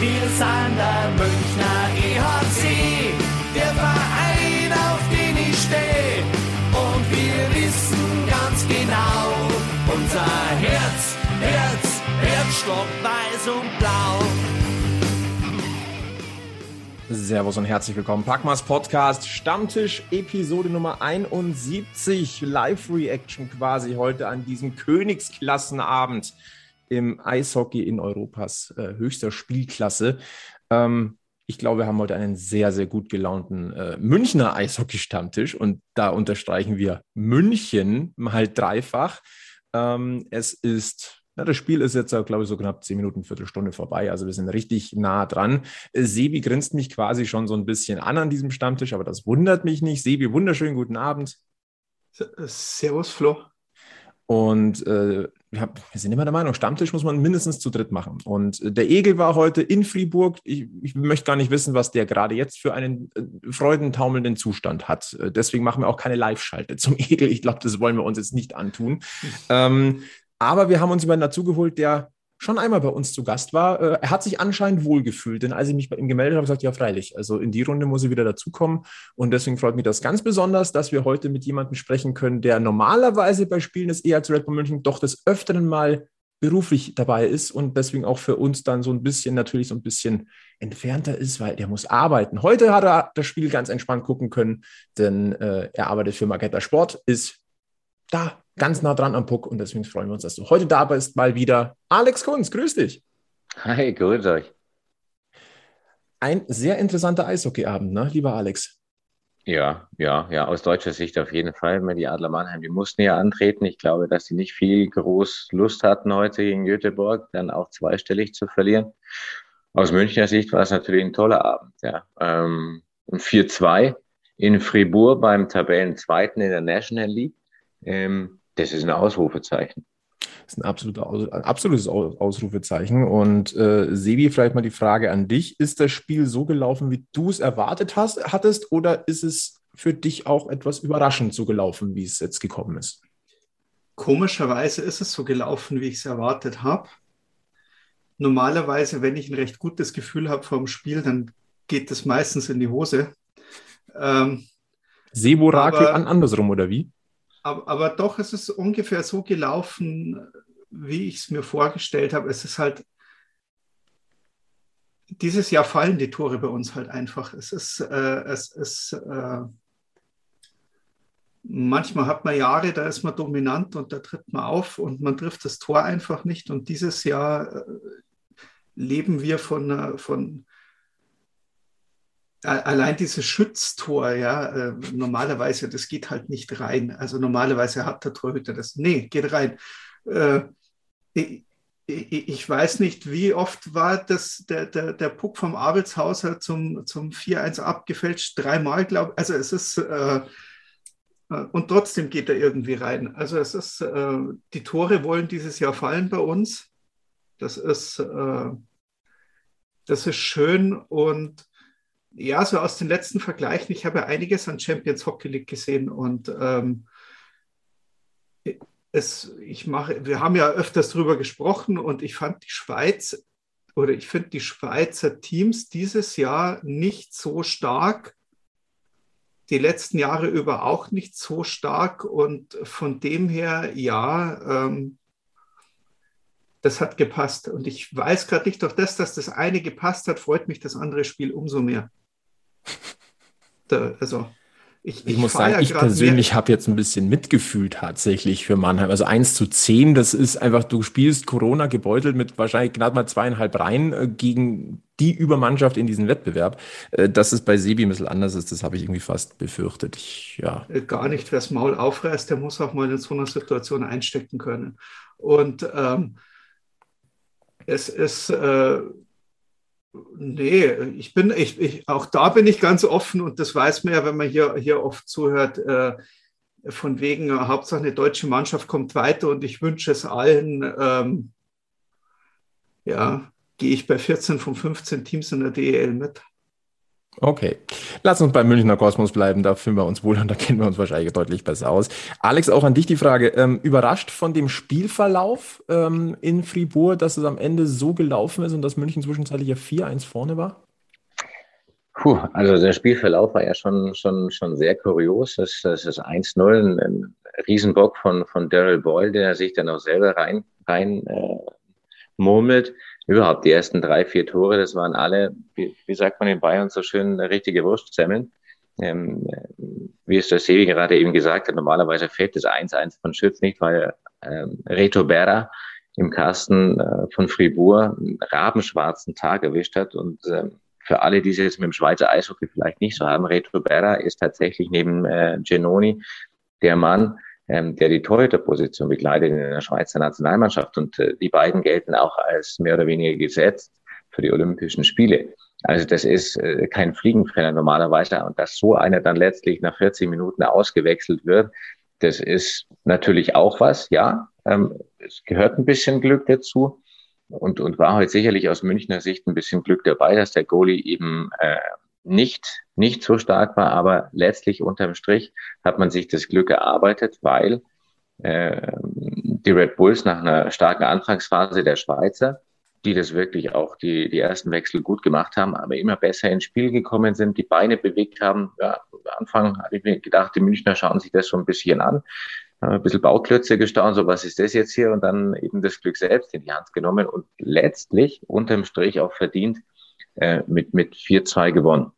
Wir sind der Münchner EHC, der Verein, auf den ich stehe. Und wir wissen ganz genau, unser Herz, Herz, Herzstock weiß und blau. Servus und herzlich willkommen. Packmas Podcast, Stammtisch, Episode Nummer 71, Live-Reaction quasi heute an diesem Königsklassenabend im Eishockey in Europas äh, höchster Spielklasse. Ähm, ich glaube, wir haben heute einen sehr, sehr gut gelaunten äh, Münchner Eishockey-Stammtisch und da unterstreichen wir München mal dreifach. Ähm, es ist ja, das Spiel ist jetzt, glaube ich, so knapp zehn Minuten, Viertelstunde vorbei. Also wir sind richtig nah dran. Äh, Sebi grinst mich quasi schon so ein bisschen an an diesem Stammtisch, aber das wundert mich nicht. Sebi, wunderschönen guten Abend. Servus, Flo. Und äh, wir sind immer der Meinung, Stammtisch muss man mindestens zu dritt machen. Und äh, der Egel war heute in Fribourg. Ich, ich möchte gar nicht wissen, was der gerade jetzt für einen äh, freudentaumelnden Zustand hat. Deswegen machen wir auch keine Live-Schalte zum Egel. Ich glaube, das wollen wir uns jetzt nicht antun. Hm. Ähm, aber wir haben uns jemanden dazugeholt, der schon einmal bei uns zu Gast war. Äh, er hat sich anscheinend wohlgefühlt, denn als ich mich bei ihm gemeldet habe, gesagt, ja, freilich. Also in die Runde muss ich wieder dazukommen. Und deswegen freut mich das ganz besonders, dass wir heute mit jemandem sprechen können, der normalerweise bei Spielen des EHC Red Bull München doch des Öfteren mal beruflich dabei ist und deswegen auch für uns dann so ein bisschen natürlich so ein bisschen entfernter ist, weil der muss arbeiten. Heute hat er das Spiel ganz entspannt gucken können, denn äh, er arbeitet für Magetta Sport, ist da ganz nah dran am Puck und deswegen freuen wir uns, dass du heute da bist, mal wieder. Alex Kunz, grüß dich. Hi, grüß euch. Ein sehr interessanter Eishockeyabend, ne, lieber Alex? Ja, ja, ja, aus deutscher Sicht auf jeden Fall. Die Adler Mannheim, die mussten ja antreten. Ich glaube, dass sie nicht viel groß Lust hatten, heute gegen Göteborg dann auch zweistellig zu verlieren. Aus Münchner Sicht war es natürlich ein toller Abend. Ja. Ähm, 4-2 in Fribourg beim Tabellenzweiten in der National League. Ähm, das ist ein Ausrufezeichen. Das ist ein, absoluter, ein absolutes Ausrufezeichen. Und äh, Sebi, vielleicht mal die Frage an dich. Ist das Spiel so gelaufen, wie du es erwartet hast, hattest, oder ist es für dich auch etwas überraschend so gelaufen, wie es jetzt gekommen ist? Komischerweise ist es so gelaufen, wie ich es erwartet habe. Normalerweise, wenn ich ein recht gutes Gefühl habe vor dem Spiel, dann geht das meistens in die Hose. Ähm, Sebo-Rakel an andersrum, oder wie? Aber, doch ist es ungefähr so gelaufen, wie ich es mir vorgestellt habe. Es ist halt, dieses Jahr fallen die Tore bei uns halt einfach. Es ist, äh, es ist, äh, manchmal hat man Jahre, da ist man dominant und da tritt man auf und man trifft das Tor einfach nicht. Und dieses Jahr äh, leben wir von, äh, von allein dieses Schütztor, ja, äh, normalerweise, das geht halt nicht rein. Also normalerweise hat der Torhüter das. Nee, geht rein. Äh, ich, weiß nicht, wie oft war das der, der, der Puck vom Abelshauser zum, zum 4-1 abgefälscht? Dreimal, glaube ich. Also es ist, äh, äh, und trotzdem geht er irgendwie rein. Also es ist, äh, die Tore wollen dieses Jahr fallen bei uns. Das ist, äh, das ist schön und ja, so aus den letzten Vergleichen, ich habe einiges an Champions Hockey League gesehen und ähm, es, ich mache, wir haben ja öfters darüber gesprochen und ich fand die Schweiz oder ich finde die Schweizer Teams dieses Jahr nicht so stark, die letzten Jahre über auch nicht so stark und von dem her, ja, ähm, das hat gepasst. Und ich weiß gerade nicht, durch das, dass das eine gepasst hat, freut mich das andere Spiel umso mehr. Da, also ich, ich, ich, muss sagen, ja ich persönlich habe jetzt ein bisschen Mitgefühl tatsächlich für Mannheim. Also 1 zu 10, das ist einfach, du spielst Corona gebeutelt mit wahrscheinlich gerade mal zweieinhalb Reihen äh, gegen die Übermannschaft in diesem Wettbewerb. Äh, dass es bei Sebi ein bisschen anders ist, das habe ich irgendwie fast befürchtet. Ich, ja. Äh, gar nicht, wer das Maul aufreißt, der muss auch mal in so einer Situation einstecken können. Und ähm, es ist äh, Nee, ich bin, ich, ich, auch da bin ich ganz offen und das weiß man ja, wenn man hier, hier oft zuhört, äh, von wegen, äh, Hauptsache eine deutsche Mannschaft kommt weiter und ich wünsche es allen. Ähm, ja, gehe ich bei 14 von 15 Teams in der DEL mit. Okay, lass uns beim Münchner Kosmos bleiben, da fühlen wir uns wohl und da kennen wir uns wahrscheinlich deutlich besser aus. Alex, auch an dich die Frage, ähm, überrascht von dem Spielverlauf ähm, in Fribourg, dass es am Ende so gelaufen ist und dass München zwischenzeitlich ja 4-1 vorne war? Puh, also der Spielverlauf war ja schon, schon, schon sehr kurios. Das, das ist 1-0, ein, Riesenbock von, von Daryl Boyle, der sich dann auch selber rein, rein äh, murmelt überhaupt die ersten drei, vier Tore, das waren alle, wie, wie sagt man in Bayern so schön, richtige Wurstzemmeln. Ähm, wie es der Sevi gerade eben gesagt hat, normalerweise fällt das 1-1 von Schütz nicht, weil ähm, Reto Berra im Kasten äh, von Fribourg einen rabenschwarzen Tag erwischt hat. Und ähm, für alle, die es jetzt mit dem Schweizer Eishockey vielleicht nicht so haben, Reto Berra ist tatsächlich neben äh, Genoni der Mann, ähm, der die Torhüterposition begleitet in der Schweizer Nationalmannschaft. Und äh, die beiden gelten auch als mehr oder weniger gesetzt für die Olympischen Spiele. Also das ist äh, kein Fliegenfäller normalerweise. Und dass so einer dann letztlich nach 40 Minuten ausgewechselt wird, das ist natürlich auch was, ja. Ähm, es gehört ein bisschen Glück dazu. Und, und war heute sicherlich aus Münchner Sicht ein bisschen Glück dabei, dass der Goalie eben äh, nicht, nicht so stark war, aber letztlich unterm Strich hat man sich das Glück erarbeitet, weil äh, die Red Bulls nach einer starken Anfangsphase der Schweizer, die das wirklich auch die, die ersten Wechsel gut gemacht haben, aber immer besser ins Spiel gekommen sind, die Beine bewegt haben. Ja, am Anfang habe ich mir gedacht, die Münchner schauen sich das so ein bisschen an, ein bisschen Bauklötze gestaunt, so was ist das jetzt hier und dann eben das Glück selbst in die Hand genommen und letztlich unterm Strich auch verdient äh, mit, mit 4-2 gewonnen.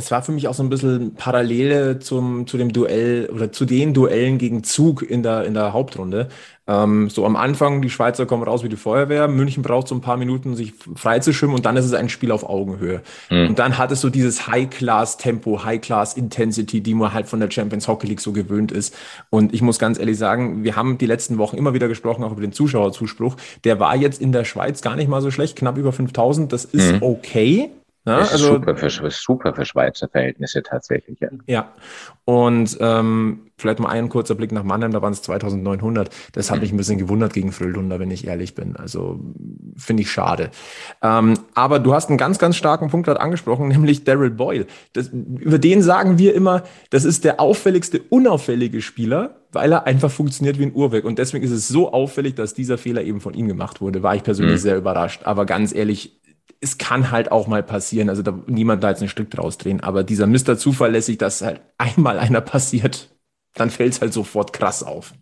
Es war für mich auch so ein bisschen Parallele zum, zu dem Duell oder zu den Duellen gegen Zug in der, in der Hauptrunde. Ähm, so am Anfang, die Schweizer kommen raus wie die Feuerwehr, München braucht so ein paar Minuten, sich freizuschwimmen und dann ist es ein Spiel auf Augenhöhe. Mhm. Und dann hat es so dieses High-Class-Tempo, High-Class-Intensity, die man halt von der Champions Hockey League so gewöhnt ist. Und ich muss ganz ehrlich sagen, wir haben die letzten Wochen immer wieder gesprochen, auch über den Zuschauerzuspruch. Der war jetzt in der Schweiz gar nicht mal so schlecht, knapp über 5000. Das ist mhm. okay. Ja, also, super, für, super für Schweizer Verhältnisse tatsächlich. Ja, ja. und ähm, vielleicht mal ein kurzer Blick nach Mannheim, da waren es 2900. Das hat mich ein bisschen gewundert gegen Frölunda, wenn ich ehrlich bin. Also finde ich schade. Ähm, aber du hast einen ganz, ganz starken Punkt gerade angesprochen, nämlich Daryl Boyle. Das, über den sagen wir immer, das ist der auffälligste, unauffällige Spieler, weil er einfach funktioniert wie ein Uhrwerk. Und deswegen ist es so auffällig, dass dieser Fehler eben von ihm gemacht wurde. War ich persönlich mhm. sehr überrascht. Aber ganz ehrlich, es kann halt auch mal passieren, also da, niemand da jetzt einen Strick draus drehen, aber dieser Mr. Zuverlässig, dass halt einmal einer passiert, dann fällt es halt sofort krass auf.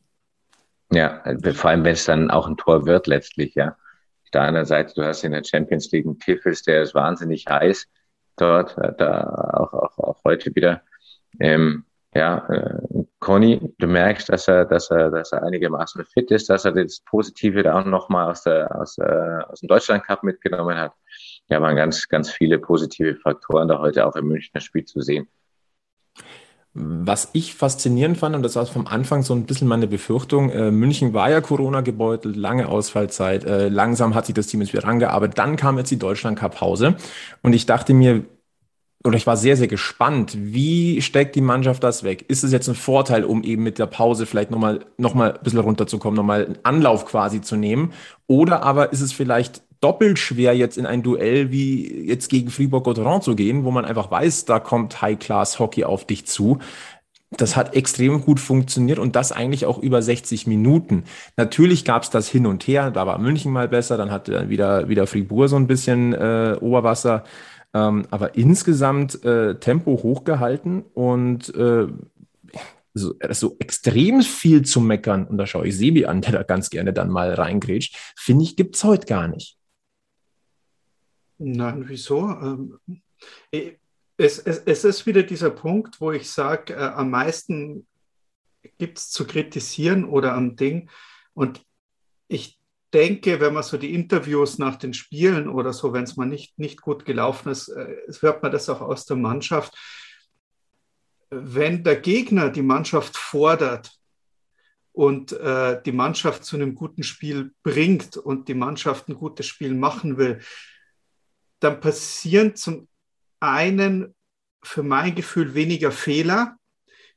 Ja, vor allem, wenn es dann auch ein Tor wird letztlich, ja. Auf der anderen Seite, du hast in der Champions League einen Tiffels, der ist wahnsinnig heiß dort, äh, da auch, auch, auch heute wieder. Ähm, ja, äh, Conny, du merkst, dass er, dass er, dass er einigermaßen fit ist, dass er das Positive da auch nochmal aus, der, aus, äh, aus dem Deutschland Cup mitgenommen hat ja, waren ganz, ganz viele positive Faktoren da heute auch im Münchner Spiel zu sehen. Was ich faszinierend fand, und das war vom Anfang so ein bisschen meine Befürchtung, äh, München war ja Corona gebeutelt, lange Ausfallzeit, äh, langsam hat sich das Team jetzt wieder rangearbeitet, dann kam jetzt die Deutschland-Cup-Pause und ich dachte mir, oder ich war sehr, sehr gespannt, wie steckt die Mannschaft das weg? Ist es jetzt ein Vorteil, um eben mit der Pause vielleicht nochmal noch mal ein bisschen runterzukommen, nochmal einen Anlauf quasi zu nehmen? Oder aber ist es vielleicht doppelt schwer, jetzt in ein Duell wie jetzt gegen Fribourg-Gotteron zu gehen, wo man einfach weiß, da kommt High-Class-Hockey auf dich zu. Das hat extrem gut funktioniert und das eigentlich auch über 60 Minuten. Natürlich gab es das hin und her, da war München mal besser, dann hatte wieder, wieder Fribourg so ein bisschen äh, Oberwasser. Ähm, aber insgesamt äh, Tempo hochgehalten und äh, so, so extrem viel zu meckern, und da schaue ich Sebi an, der da ganz gerne dann mal reingrätscht, finde ich, gibt es heute gar nicht. Nein, wieso? Ähm, es, es, es ist wieder dieser Punkt, wo ich sage, äh, am meisten gibt es zu kritisieren oder am Ding. Und ich denke, wenn man so die Interviews nach den Spielen oder so, wenn es mal nicht, nicht gut gelaufen ist, äh, hört man das auch aus der Mannschaft. Wenn der Gegner die Mannschaft fordert und äh, die Mannschaft zu einem guten Spiel bringt und die Mannschaft ein gutes Spiel machen will, dann passieren zum einen für mein Gefühl weniger Fehler.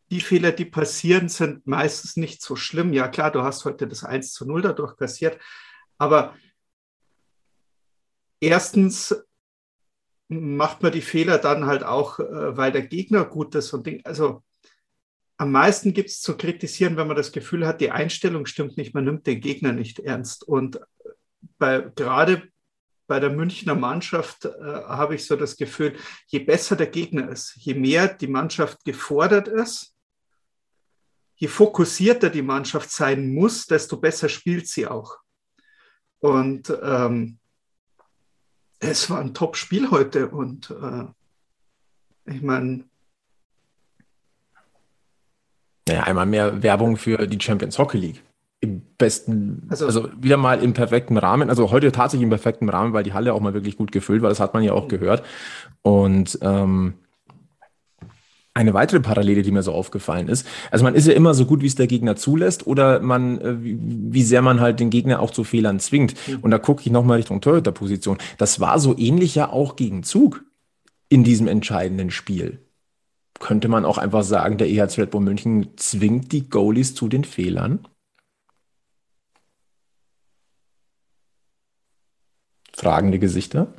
Die Fehler, die passieren, sind meistens nicht so schlimm. Ja, klar, du hast heute das 1 zu 0 dadurch kassiert. Aber erstens macht man die Fehler dann halt auch, äh, weil der Gegner gut ist und Ding. Also am meisten gibt es zu kritisieren, wenn man das Gefühl hat, die Einstellung stimmt nicht, man nimmt den Gegner nicht ernst. Und bei, gerade bei der Münchner Mannschaft äh, habe ich so das Gefühl, je besser der Gegner ist, je mehr die Mannschaft gefordert ist, je fokussierter die Mannschaft sein muss, desto besser spielt sie auch. Und ähm, es war ein Top-Spiel heute und äh, ich meine. Naja, einmal mehr Werbung für die Champions Hockey League. Im besten, also, also, wieder mal im perfekten Rahmen. Also heute tatsächlich im perfekten Rahmen, weil die Halle auch mal wirklich gut gefüllt war. Das hat man ja auch gehört. Und ähm, eine weitere Parallele, die mir so aufgefallen ist. Also man ist ja immer so gut, wie es der Gegner zulässt oder man, äh, wie, sehr man halt den Gegner auch zu Fehlern zwingt. Mhm. Und da gucke ich nochmal Richtung Torhüterposition. Das war so ähnlich ja auch gegen Zug in diesem entscheidenden Spiel. Könnte man auch einfach sagen, der EHC Red Bull München zwingt die Goalies zu den Fehlern? Fragende Gesichter.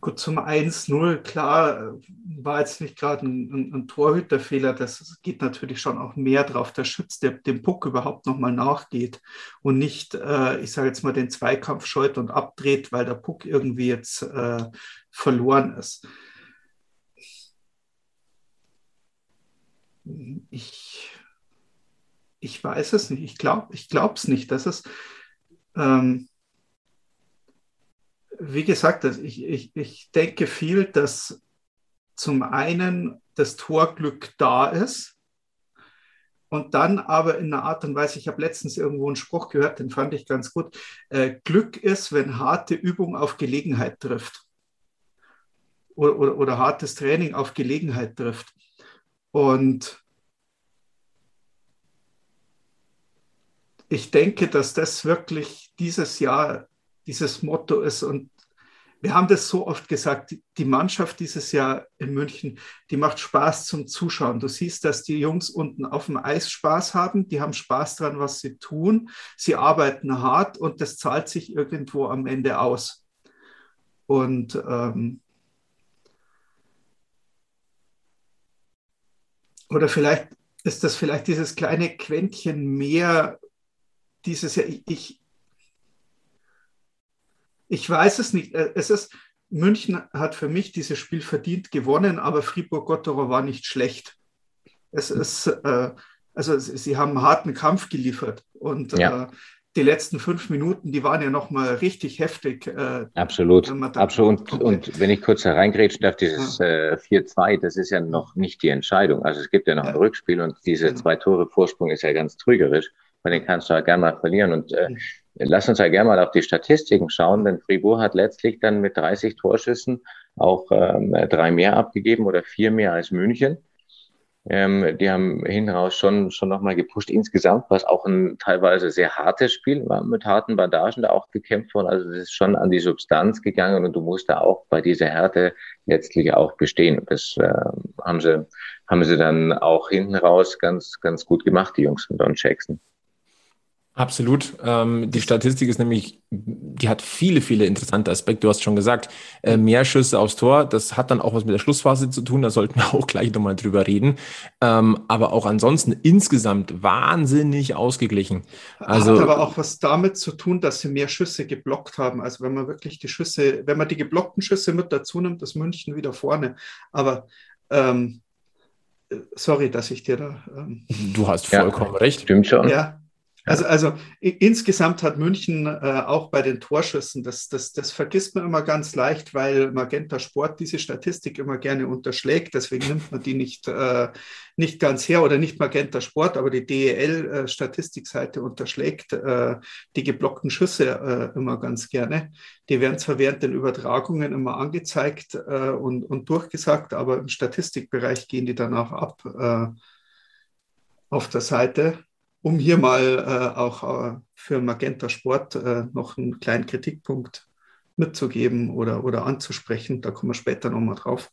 Gut, zum 1-0, klar, war jetzt nicht gerade ein, ein, ein, Torhüterfehler. Das geht natürlich schon auch mehr drauf. Der Schütz, der dem Puck überhaupt nochmal nachgeht und nicht, äh, ich sage jetzt mal, den Zweikampf scheut und abdreht, weil der Puck irgendwie jetzt äh, verloren ist. Ich, ich weiß es nicht. Ich glaube es nicht. Das ist. Ähm, wie gesagt, ich, ich, ich denke viel, dass zum einen das Torglück da ist und dann aber in einer Art und Weise, ich habe letztens irgendwo einen Spruch gehört, den fand ich ganz gut, äh, Glück ist, wenn harte Übung auf Gelegenheit trifft oder, oder, oder hartes Training auf Gelegenheit trifft. Und ich denke, dass das wirklich dieses Jahr dieses Motto ist. Und wir haben das so oft gesagt, die Mannschaft dieses Jahr in München, die macht Spaß zum Zuschauen. Du siehst, dass die Jungs unten auf dem Eis Spaß haben, die haben Spaß dran, was sie tun, sie arbeiten hart und das zahlt sich irgendwo am Ende aus. Und ähm, oder vielleicht ist das vielleicht dieses kleine Quäntchen mehr, dieses, ich, ich weiß es nicht. Äh, es ist, München hat für mich dieses Spiel verdient gewonnen, aber Fribourg-Gotteron war nicht schlecht. Es ist, äh, also sie haben einen harten Kampf geliefert und ja. äh, die letzten fünf Minuten, die waren ja nochmal richtig heftig. Äh, Absolut. Absolut. Und, und, wenn ich kurz hereingrätschen darf, dieses ja. äh, 4-2, das ist ja noch nicht die Entscheidung. Also es gibt ja noch ja. ein Rückspiel und diese ja. zwei Tore Vorsprung ist ja ganz trügerisch, weil den kannst du halt gerne mal verlieren. Und äh, Lass uns ja gerne mal auf die Statistiken schauen, denn Fribourg hat letztlich dann mit 30 Torschüssen auch ähm, drei mehr abgegeben oder vier mehr als München. Ähm, die haben hinten raus schon, schon nochmal gepusht. Insgesamt war es auch ein teilweise sehr hartes Spiel, war mit harten Bandagen da auch gekämpft worden. Also es ist schon an die Substanz gegangen und du musst da auch bei dieser Härte letztlich auch bestehen. Das äh, haben sie, haben sie dann auch hinten raus ganz, ganz gut gemacht, die Jungs von Don Jackson. Absolut. Ähm, die Statistik ist nämlich, die hat viele, viele interessante Aspekte. Du hast schon gesagt, äh, mehr Schüsse aufs Tor. Das hat dann auch was mit der Schlussphase zu tun. Da sollten wir auch gleich nochmal drüber reden. Ähm, aber auch ansonsten insgesamt wahnsinnig ausgeglichen. Also, hat aber auch was damit zu tun, dass sie mehr Schüsse geblockt haben. Also wenn man wirklich die Schüsse, wenn man die geblockten Schüsse mit dazu nimmt, ist München wieder vorne. Aber ähm, sorry, dass ich dir da. Ähm, du hast vollkommen ja, recht. Stimmt schon. Ja, also, also insgesamt hat München äh, auch bei den Torschüssen, das, das, das vergisst man immer ganz leicht, weil Magenta Sport diese Statistik immer gerne unterschlägt. Deswegen nimmt man die nicht, äh, nicht ganz her oder nicht Magenta Sport, aber die DEL-Statistikseite unterschlägt äh, die geblockten Schüsse äh, immer ganz gerne. Die werden zwar während den Übertragungen immer angezeigt äh, und, und durchgesagt, aber im Statistikbereich gehen die danach ab äh, auf der Seite um hier mal äh, auch äh, für Magenta Sport äh, noch einen kleinen Kritikpunkt mitzugeben oder, oder anzusprechen. Da kommen wir später nochmal drauf.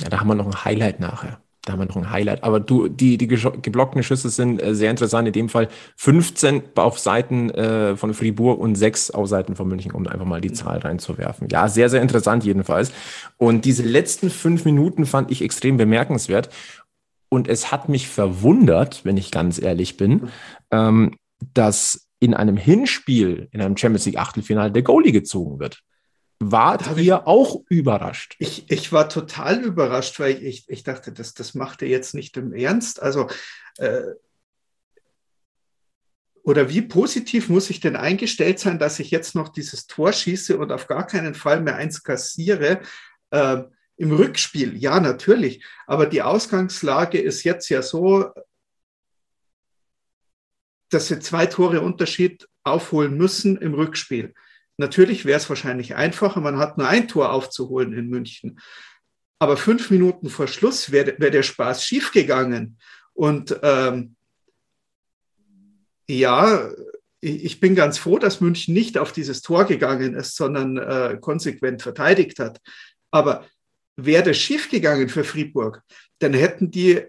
Ja, da haben wir noch ein Highlight nachher. da haben wir noch ein Highlight. Aber du, die, die geblockten Schüsse sind äh, sehr interessant. In dem Fall 15 auf Seiten äh, von Fribourg und 6 auf Seiten von München, um einfach mal die Zahl reinzuwerfen. Ja, sehr, sehr interessant jedenfalls. Und diese letzten fünf Minuten fand ich extrem bemerkenswert. Und es hat mich verwundert, wenn ich ganz ehrlich bin, ähm, dass in einem Hinspiel, in einem Champions League Achtelfinale, der Goalie gezogen wird. Wart ihr ich, auch überrascht? Ich, ich war total überrascht, weil ich, ich dachte, das, das macht er jetzt nicht im Ernst. Also, äh, oder wie positiv muss ich denn eingestellt sein, dass ich jetzt noch dieses Tor schieße und auf gar keinen Fall mehr eins kassiere? Äh, Im Rückspiel, ja, natürlich. Aber die Ausgangslage ist jetzt ja so, dass sie zwei Tore Unterschied aufholen müssen im Rückspiel. Natürlich wäre es wahrscheinlich einfacher, man hat nur ein Tor aufzuholen in München. Aber fünf Minuten vor Schluss wäre wär der Spaß schiefgegangen. Und ähm, ja, ich bin ganz froh, dass München nicht auf dieses Tor gegangen ist, sondern äh, konsequent verteidigt hat. Aber wäre das schiefgegangen für Fribourg, dann hätten die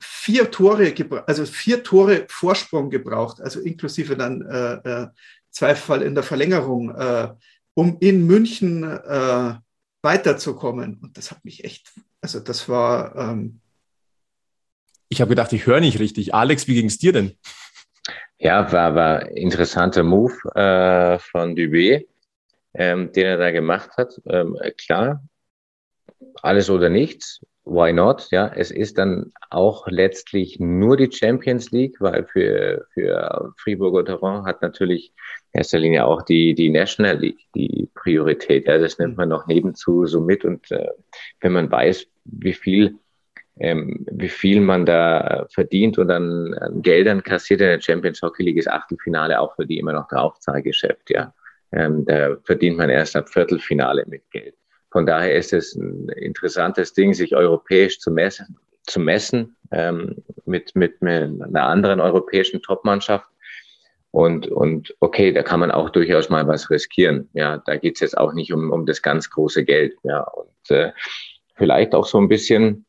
vier Tore, also vier Tore Vorsprung gebraucht, also inklusive dann äh, äh Zweifel in der Verlängerung, äh, um in München äh, weiterzukommen. Und das hat mich echt, also das war. Ähm ich habe gedacht, ich höre nicht richtig. Alex, wie ging es dir denn? Ja, war, war interessanter Move äh, von Dubé, ähm, den er da gemacht hat. Ähm, klar, alles oder nichts why not? Ja, es ist dann auch letztlich nur die Champions League, weil für, für Fribourg Terrain hat natürlich in erster Linie auch die, die National League die Priorität. Ja, das nimmt man noch nebenzu so mit und äh, wenn man weiß, wie viel ähm, wie viel man da verdient und an, an Geldern kassiert in der Champions Hockey League ist Achtelfinale auch für die immer noch Draufzahlgeschäft, ja. Ähm, da verdient man erst ab Viertelfinale mit Geld. Von daher ist es ein interessantes Ding, sich europäisch zu messen, zu messen ähm, mit, mit, mit einer anderen europäischen Topmannschaft. Und, und okay, da kann man auch durchaus mal was riskieren. Ja, da geht's jetzt auch nicht um, um das ganz große Geld. Ja, und äh, vielleicht auch so ein bisschen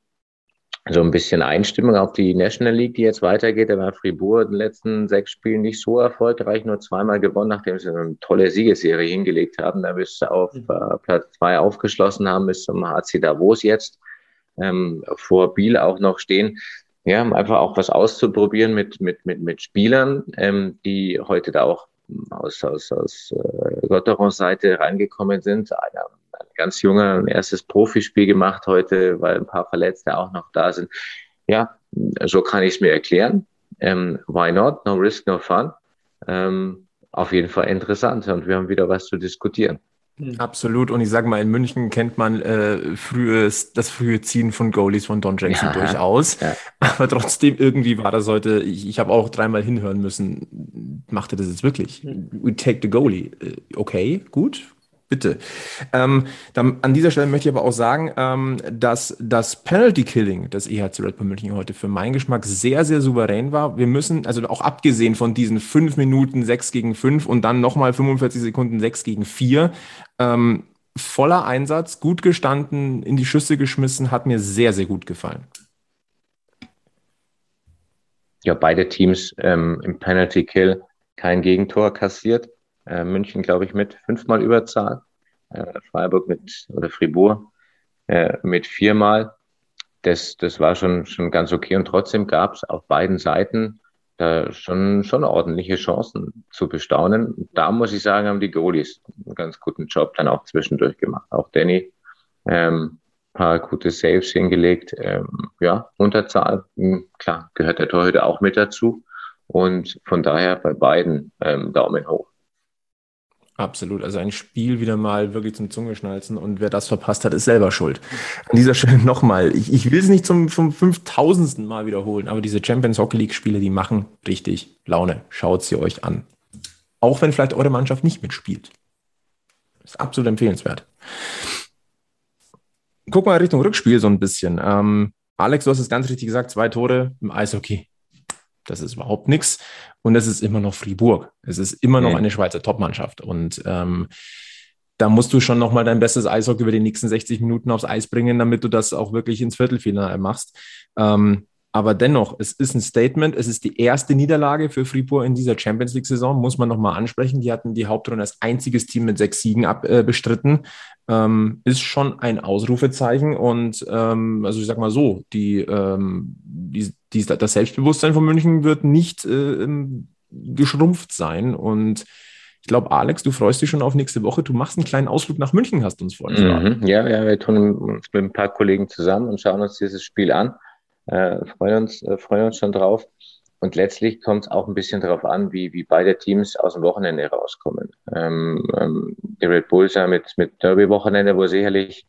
so ein bisschen Einstimmung auf die National League, die jetzt weitergeht. Da war Fribourg in den letzten sechs Spielen nicht so erfolgreich, nur zweimal gewonnen, nachdem sie eine tolle Siegesserie hingelegt haben. Da bis sie auf mhm. äh, Platz zwei aufgeschlossen haben, bis zum HC Davos jetzt ähm, vor Biel auch noch stehen. Ja, um einfach auch was auszuprobieren mit, mit, mit, mit Spielern, ähm, die heute da auch aus, aus, aus äh, Gotterons Seite reingekommen sind. Einer ganz junger ein erstes Profispiel gemacht heute, weil ein paar Verletzte auch noch da sind. Ja, so kann ich es mir erklären. Ähm, why not? No risk, no fun. Ähm, auf jeden Fall interessant und wir haben wieder was zu diskutieren. Hm. Absolut. Und ich sage mal, in München kennt man äh, frühes, das frühe Ziehen von Goalies von Don Jackson ja, durchaus. Ja. Aber trotzdem, irgendwie war das heute, ich, ich habe auch dreimal hinhören müssen. Macht er das jetzt wirklich? Hm. We take the goalie. Äh, okay, gut, Bitte. Ähm, dann, an dieser Stelle möchte ich aber auch sagen, ähm, dass das Penalty Killing des EHC Red Bull München heute für meinen Geschmack sehr, sehr souverän war. Wir müssen, also auch abgesehen von diesen fünf Minuten sechs gegen fünf und dann nochmal 45 Sekunden sechs gegen vier, ähm, voller Einsatz, gut gestanden, in die Schüsse geschmissen, hat mir sehr, sehr gut gefallen. Ja, beide Teams ähm, im Penalty Kill kein Gegentor kassiert. Äh, München, glaube ich, mit fünfmal Überzahl. Äh, Freiburg mit, oder Fribourg äh, mit viermal. Das, das war schon, schon ganz okay. Und trotzdem gab es auf beiden Seiten da schon, schon ordentliche Chancen zu bestaunen. Da muss ich sagen, haben die Goalies einen ganz guten Job dann auch zwischendurch gemacht. Auch Danny, ähm, paar gute Saves hingelegt. Ähm, ja, Unterzahl, hm, klar, gehört der Torhüter auch mit dazu. Und von daher bei beiden ähm, Daumen hoch. Absolut. Also ein Spiel wieder mal wirklich zum Zungeschnalzen und wer das verpasst hat, ist selber schuld. An dieser Stelle nochmal, ich, ich will es nicht zum, zum 5000. Mal wiederholen, aber diese Champions Hockey League Spiele, die machen richtig Laune. Schaut sie euch an. Auch wenn vielleicht eure Mannschaft nicht mitspielt. Ist absolut empfehlenswert. Guck mal Richtung Rückspiel so ein bisschen. Ähm, Alex, du hast es ganz richtig gesagt, zwei Tore im Eishockey. Das ist überhaupt nichts. Und es ist immer noch Fribourg. Es ist immer noch mhm. eine Schweizer Topmannschaft. Und ähm, da musst du schon nochmal dein bestes Eishockey über die nächsten 60 Minuten aufs Eis bringen, damit du das auch wirklich ins Viertelfinale machst. Ähm, aber dennoch, es ist ein Statement. Es ist die erste Niederlage für Fribourg in dieser Champions League-Saison, muss man nochmal ansprechen. Die hatten die Hauptrunde als einziges Team mit sechs Siegen ab, äh, bestritten. Ähm, ist schon ein Ausrufezeichen. Und ähm, also ich sag mal so, die, ähm, die, die, das Selbstbewusstsein von München wird nicht äh, geschrumpft sein. Und ich glaube, Alex, du freust dich schon auf nächste Woche. Du machst einen kleinen Ausflug nach München, hast du uns vorhin mhm. Ja, ja, wir tun uns mit ein paar Kollegen zusammen und schauen uns dieses Spiel an äh, freuen, uns, äh, freuen uns schon drauf. Und letztlich kommt es auch ein bisschen darauf an, wie, wie beide Teams aus dem Wochenende rauskommen. Ähm, ähm, die Red Bulls ja mit, mit Derby-Wochenende, wo sicherlich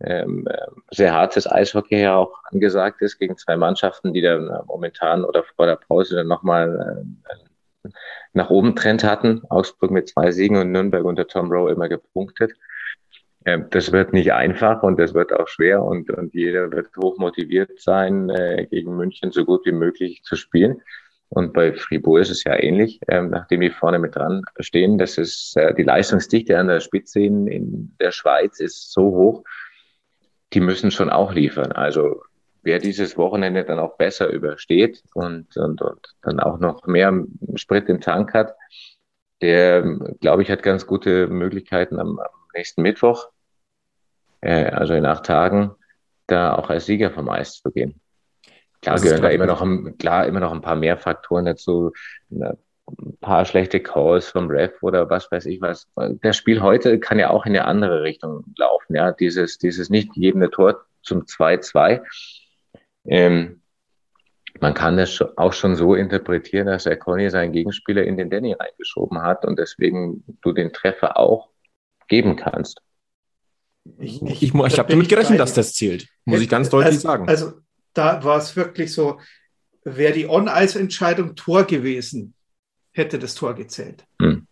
ähm, äh, sehr hartes Eishockey ja auch angesagt ist gegen zwei Mannschaften, die dann momentan oder vor der Pause dann nochmal äh, nach oben Trend hatten. Augsburg mit zwei Siegen und Nürnberg unter Tom Rowe immer gepunktet. Ähm, das wird nicht einfach und das wird auch schwer und, und jeder wird hoch motiviert sein, äh, gegen München so gut wie möglich zu spielen. Und bei Fribourg ist es ja ähnlich, ähm, nachdem die vorne mit dran stehen. Das ist äh, die Leistungsdichte an der Spitze in, in der Schweiz ist so hoch, die müssen schon auch liefern. Also wer dieses Wochenende dann auch besser übersteht und, und, und dann auch noch mehr Sprit im Tank hat, der, glaube ich, hat ganz gute Möglichkeiten am, am nächsten Mittwoch, äh, also in acht Tagen, da auch als Sieger vom Eis zu gehen. Klar gehören da immer noch, ein, klar, immer noch ein paar mehr Faktoren dazu. Ein paar schlechte Calls vom Ref oder was weiß ich was. Das Spiel heute kann ja auch in eine andere Richtung laufen. Ja, dieses, dieses nicht gegebene Tor zum 2-2. Ähm, man kann das auch schon so interpretieren, dass der Conny seinen Gegenspieler in den Danny reingeschoben hat und deswegen du den Treffer auch geben kannst. Ich, ich, ich, ich habe damit gerechnet, dass das zählt, muss ich ganz deutlich also, sagen. Also da war es wirklich so, wäre die On-Ice-Entscheidung Tor gewesen, hätte das Tor gezählt. Hm.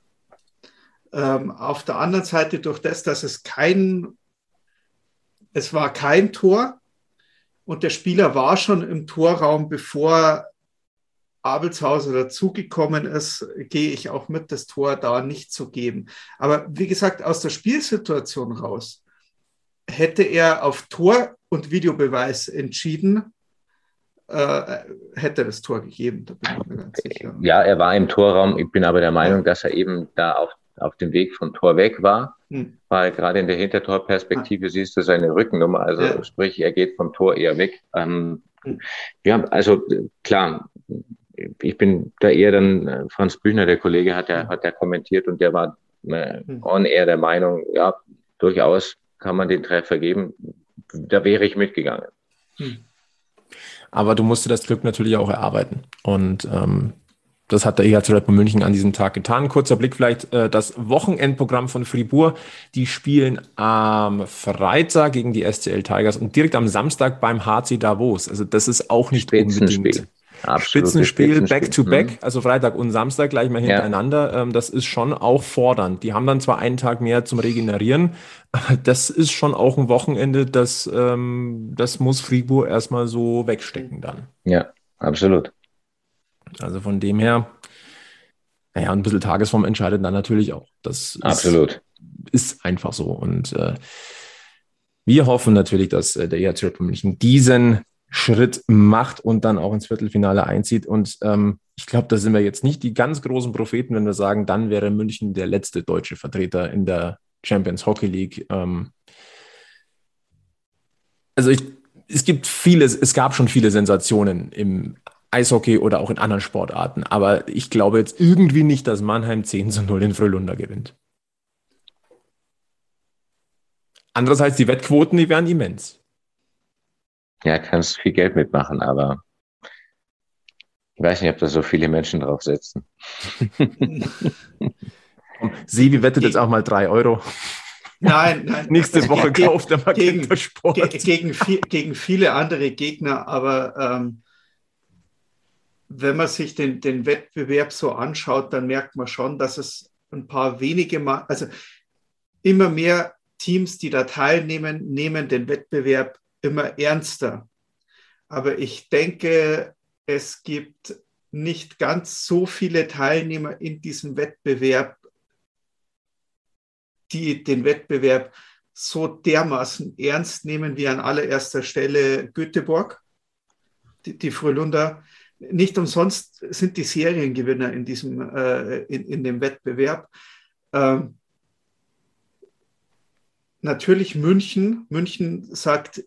Ähm, auf der anderen Seite, durch das, dass es kein, es war kein Tor und der Spieler war schon im Torraum, bevor Abelshauser dazugekommen ist, gehe ich auch mit, das Tor da nicht zu geben. Aber wie gesagt, aus der Spielsituation raus hätte er auf Tor und Videobeweis entschieden, äh, hätte das Tor gegeben. Ja, er war im Torraum. Ich bin aber der Meinung, dass er eben da auf, auf dem Weg vom Tor weg war, hm. weil gerade in der Hintertorperspektive ah. siehst du seine Rückennummer. Also ja. sprich, er geht vom Tor eher weg. Ähm, hm. Ja, also klar, ich bin da eher dann, äh, Franz Büchner, der Kollege, hat ja, hat ja kommentiert und der war äh, hm. on air der Meinung, ja, durchaus kann man den Treffer geben. Da wäre ich mitgegangen. Hm. Aber du musst dir das Glück natürlich auch erarbeiten. Und ähm, das hat der EHC Red Bull München an diesem Tag getan. Kurzer Blick vielleicht äh, das Wochenendprogramm von Fribourg. Die spielen am Freitag gegen die SCL Tigers und direkt am Samstag beim HC Davos. Also das ist auch nicht unbedingt Spitzenspiel, back-to-back, -back, mhm. also Freitag und Samstag gleich mal hintereinander. Ja. Ähm, das ist schon auch fordernd. Die haben dann zwar einen Tag mehr zum Regenerieren, aber das ist schon auch ein Wochenende, das, ähm, das muss Fribourg erstmal so wegstecken dann. Ja, absolut. Also von dem her, naja, ein bisschen Tagesform entscheidet dann natürlich auch. Das absolut. Ist, ist einfach so. Und äh, wir hoffen natürlich, dass äh, der ERC München diesen Schritt macht und dann auch ins Viertelfinale einzieht. Und ähm, ich glaube, da sind wir jetzt nicht die ganz großen Propheten, wenn wir sagen, dann wäre München der letzte deutsche Vertreter in der Champions Hockey League. Ähm, also ich, es gibt vieles, es gab schon viele Sensationen im Eishockey oder auch in anderen Sportarten, aber ich glaube jetzt irgendwie nicht, dass Mannheim 10 zu 0 in Frölunda gewinnt. Andererseits, die Wettquoten, die wären immens ja, kannst viel Geld mitmachen, aber ich weiß nicht, ob da so viele Menschen drauf setzen. Sebi wettet jetzt auch mal drei Euro. Nein, nein. Nächste Woche gegen, kauft er mal gegen, Sport. Gegen, gegen, viele andere Gegner, aber ähm, wenn man sich den, den Wettbewerb so anschaut, dann merkt man schon, dass es ein paar wenige, Mal, also immer mehr Teams, die da teilnehmen, nehmen den Wettbewerb immer ernster. Aber ich denke, es gibt nicht ganz so viele Teilnehmer in diesem Wettbewerb, die den Wettbewerb so dermaßen ernst nehmen wie an allererster Stelle Göteborg, die, die Frühlunder. Nicht umsonst sind die Seriengewinner in, diesem, äh, in, in dem Wettbewerb. Ähm, natürlich München. München sagt,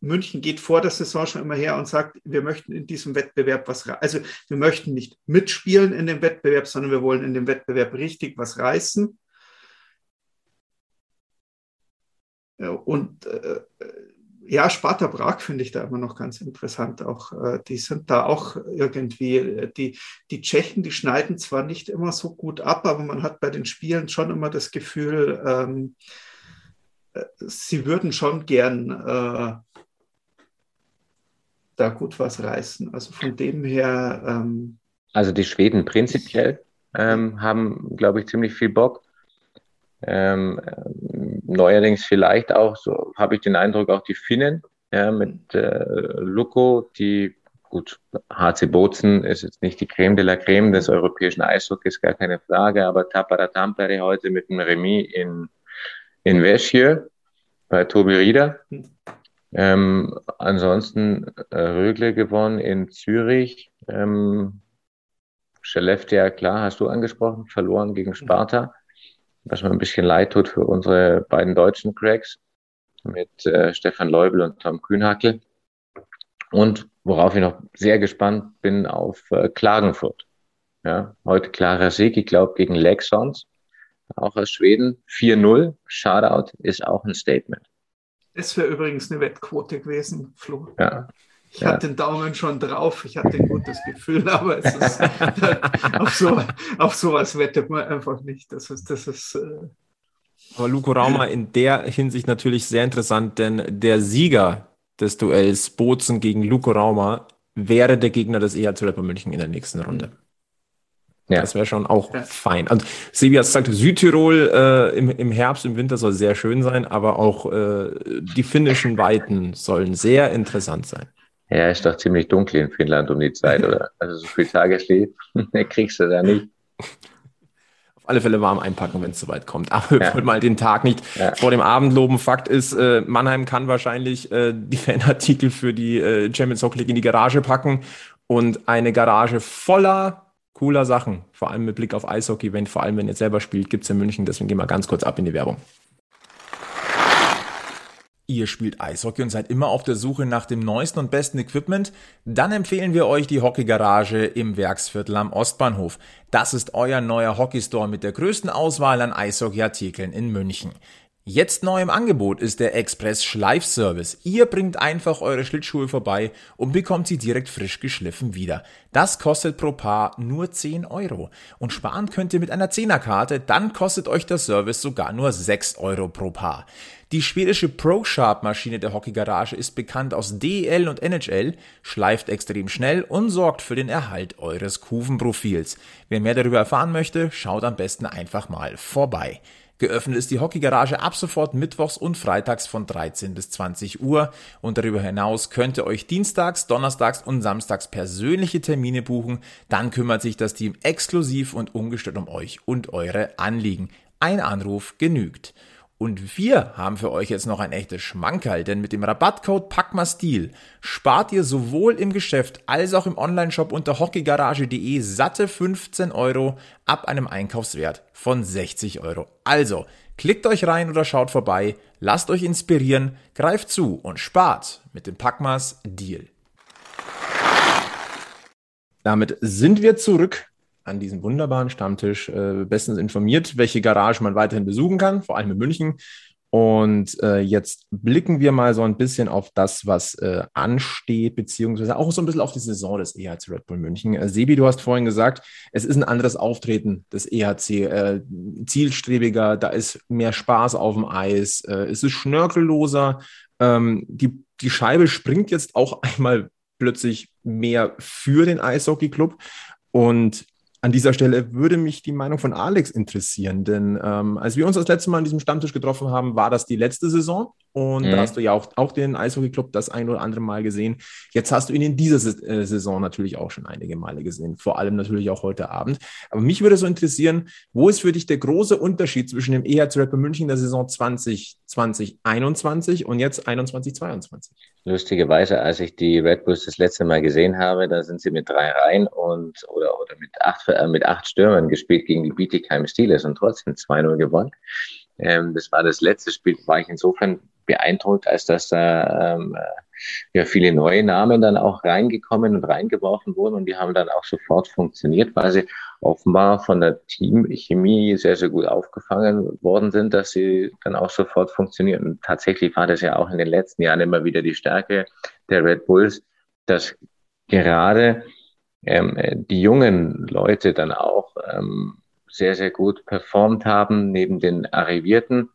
München geht vor der Saison schon immer her und sagt, wir möchten in diesem Wettbewerb was, also wir möchten nicht mitspielen in dem Wettbewerb, sondern wir wollen in dem Wettbewerb richtig was reißen. Und äh, ja, Sparta Prag finde ich da immer noch ganz interessant. Auch äh, die sind da auch irgendwie, äh, die, die Tschechen, die schneiden zwar nicht immer so gut ab, aber man hat bei den Spielen schon immer das Gefühl, ähm, äh, sie würden schon gern äh, da gut was reißen. Also von dem her. Ähm, also die Schweden prinzipiell ähm, haben, glaube ich, ziemlich viel Bock. Ähm, neuerdings vielleicht auch, so habe ich den Eindruck, auch die Finnen ja, mit äh, Luko, die gut, HC Bozen ist jetzt nicht die Creme de la Creme des europäischen Eishockeys, gar keine Frage, aber Tapara Tampere heute mit einem Remis in, in Wäschje bei Tobi Rieder. Ähm, ansonsten äh, Rögle gewonnen in Zürich. Ähm, Skellefteå, klar, hast du angesprochen, verloren gegen Sparta was mir ein bisschen leid tut für unsere beiden deutschen Cracks mit äh, Stefan Leubel und Tom Kühnhackel. Und worauf ich noch sehr gespannt bin, auf äh, Klagenfurt. Ja, heute klarer Sieg, ich glaube, gegen Leksons, auch aus Schweden. 4-0, Shoutout ist auch ein Statement. Das wäre übrigens eine Wettquote gewesen, Flo. Ja, ich ja. hatte den Daumen schon drauf, ich hatte ein gutes Gefühl, aber ist, auf, so, auf sowas wettet man einfach nicht. Das ist, das ist, äh aber Luko Rauma in der Hinsicht natürlich sehr interessant, denn der des Duells Bozen gegen Luko Rauma wäre der Gegner des EHC Rapper München in der nächsten Runde. Ja. Das wäre schon auch ja. fein. Und Sebi hat gesagt, Südtirol äh, im, im Herbst, im Winter soll sehr schön sein, aber auch äh, die finnischen Weiten sollen sehr interessant sein. Ja, ist doch ziemlich dunkel in Finnland um die Zeit, oder? Also so viel Tageslicht kriegst du da nicht. Auf alle Fälle warm einpacken, wenn es soweit kommt. Aber wir ja. wollen mal den Tag nicht ja. vor dem Abend loben. Fakt ist, äh, Mannheim kann wahrscheinlich äh, die Fanartikel für die äh, Champions Hockey League in die Garage packen und eine Garage voller cooler Sachen, vor allem mit Blick auf Eishockey, wenn vor allem wenn ihr selber spielt, gibt's in München. Deswegen gehen wir ganz kurz ab in die Werbung. Ihr spielt Eishockey und seid immer auf der Suche nach dem neuesten und besten Equipment? Dann empfehlen wir euch die Hockeygarage im Werksviertel am Ostbahnhof. Das ist euer neuer Hockeystore mit der größten Auswahl an Eishockeyartikeln in München. Jetzt neu im Angebot ist der Express Schleifservice. Ihr bringt einfach eure Schlittschuhe vorbei und bekommt sie direkt frisch geschliffen wieder. Das kostet pro Paar nur 10 Euro. Und sparen könnt ihr mit einer 10er-Karte, dann kostet euch der Service sogar nur 6 Euro pro Paar. Die schwedische ProSharp-Maschine der Hockeygarage ist bekannt aus DEL und NHL, schleift extrem schnell und sorgt für den Erhalt eures Kuvenprofils. Wer mehr darüber erfahren möchte, schaut am besten einfach mal vorbei. Geöffnet ist die Hockeygarage ab sofort mittwochs und freitags von 13 bis 20 Uhr und darüber hinaus könnt ihr euch dienstags, donnerstags und samstags persönliche Termine buchen. Dann kümmert sich das Team exklusiv und ungestört um euch und eure Anliegen. Ein Anruf genügt. Und wir haben für euch jetzt noch ein echtes Schmankerl, denn mit dem Rabattcode PACKMASTIL spart ihr sowohl im Geschäft als auch im Onlineshop unter hockeygarage.de satte 15 Euro ab einem Einkaufswert von 60 Euro. Also, klickt euch rein oder schaut vorbei, lasst euch inspirieren, greift zu und spart mit dem Packmas Deal. Damit sind wir zurück an diesem wunderbaren Stammtisch äh, bestens informiert, welche Garage man weiterhin besuchen kann, vor allem in München. Und äh, jetzt blicken wir mal so ein bisschen auf das, was äh, ansteht, beziehungsweise auch so ein bisschen auf die Saison des EHC Red Bull München. Äh, Sebi, du hast vorhin gesagt, es ist ein anderes Auftreten des EHC, äh, zielstrebiger, da ist mehr Spaß auf dem Eis, äh, es ist schnörkelloser. Ähm, die, die Scheibe springt jetzt auch einmal plötzlich mehr für den Eishockey-Club. Und an dieser Stelle würde mich die Meinung von Alex interessieren, denn ähm, als wir uns das letzte Mal an diesem Stammtisch getroffen haben, war das die letzte Saison und mhm. da hast du ja auch, auch den Eishockey-Club das ein oder andere Mal gesehen. Jetzt hast du ihn in dieser äh, Saison natürlich auch schon einige Male gesehen, vor allem natürlich auch heute Abend. Aber mich würde so interessieren, wo ist für dich der große Unterschied zwischen dem EHC Rapper München der Saison 2020, 21 und jetzt 21, 22? Lustigerweise, als ich die Red Bulls das letzte Mal gesehen habe, da sind sie mit drei Reihen und oder, oder mit, acht, äh, mit acht Stürmern gespielt gegen die Bietigheim Steelers und trotzdem 2-0 gewonnen. Ähm, das war das letzte Spiel, war ich insofern beeindruckt, als dass da ähm, ja viele neue Namen dann auch reingekommen und reingeworfen wurden und die haben dann auch sofort funktioniert, weil sie offenbar von der Teamchemie sehr, sehr gut aufgefangen worden sind, dass sie dann auch sofort funktionieren. Und tatsächlich war das ja auch in den letzten Jahren immer wieder die Stärke der Red Bulls, dass gerade ähm, die jungen Leute dann auch ähm, sehr, sehr gut performt haben neben den Arrivierten.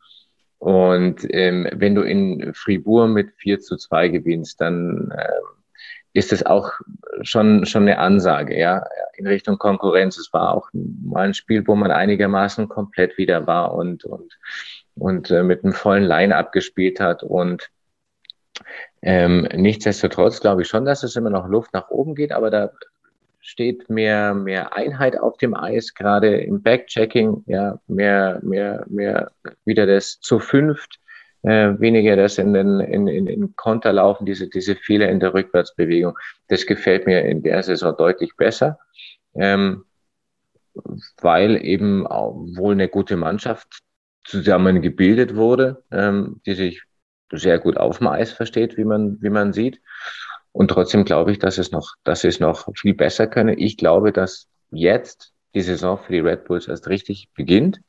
Und ähm, wenn du in Fribourg mit 4 zu 2 gewinnst, dann ähm, ist es auch schon, schon eine Ansage, ja, in Richtung Konkurrenz. Es war auch mal ein Spiel, wo man einigermaßen komplett wieder war und, und, und äh, mit einem vollen Line abgespielt hat. Und ähm, nichtsdestotrotz glaube ich schon, dass es immer noch Luft nach oben geht, aber da steht mehr, mehr Einheit auf dem Eis, gerade im Backchecking, ja, mehr, mehr, mehr wieder das zu fünft, äh, weniger das in den in, in, in Konter laufen, diese, diese Fehler in der Rückwärtsbewegung. Das gefällt mir in der Saison deutlich besser, ähm, weil eben auch wohl eine gute Mannschaft zusammen gebildet wurde, ähm, die sich sehr gut auf dem Eis versteht, wie man, wie man sieht. Und trotzdem glaube ich, dass es noch, dass es noch viel besser könne. Ich glaube, dass jetzt die Saison für die Red Bulls erst richtig beginnt.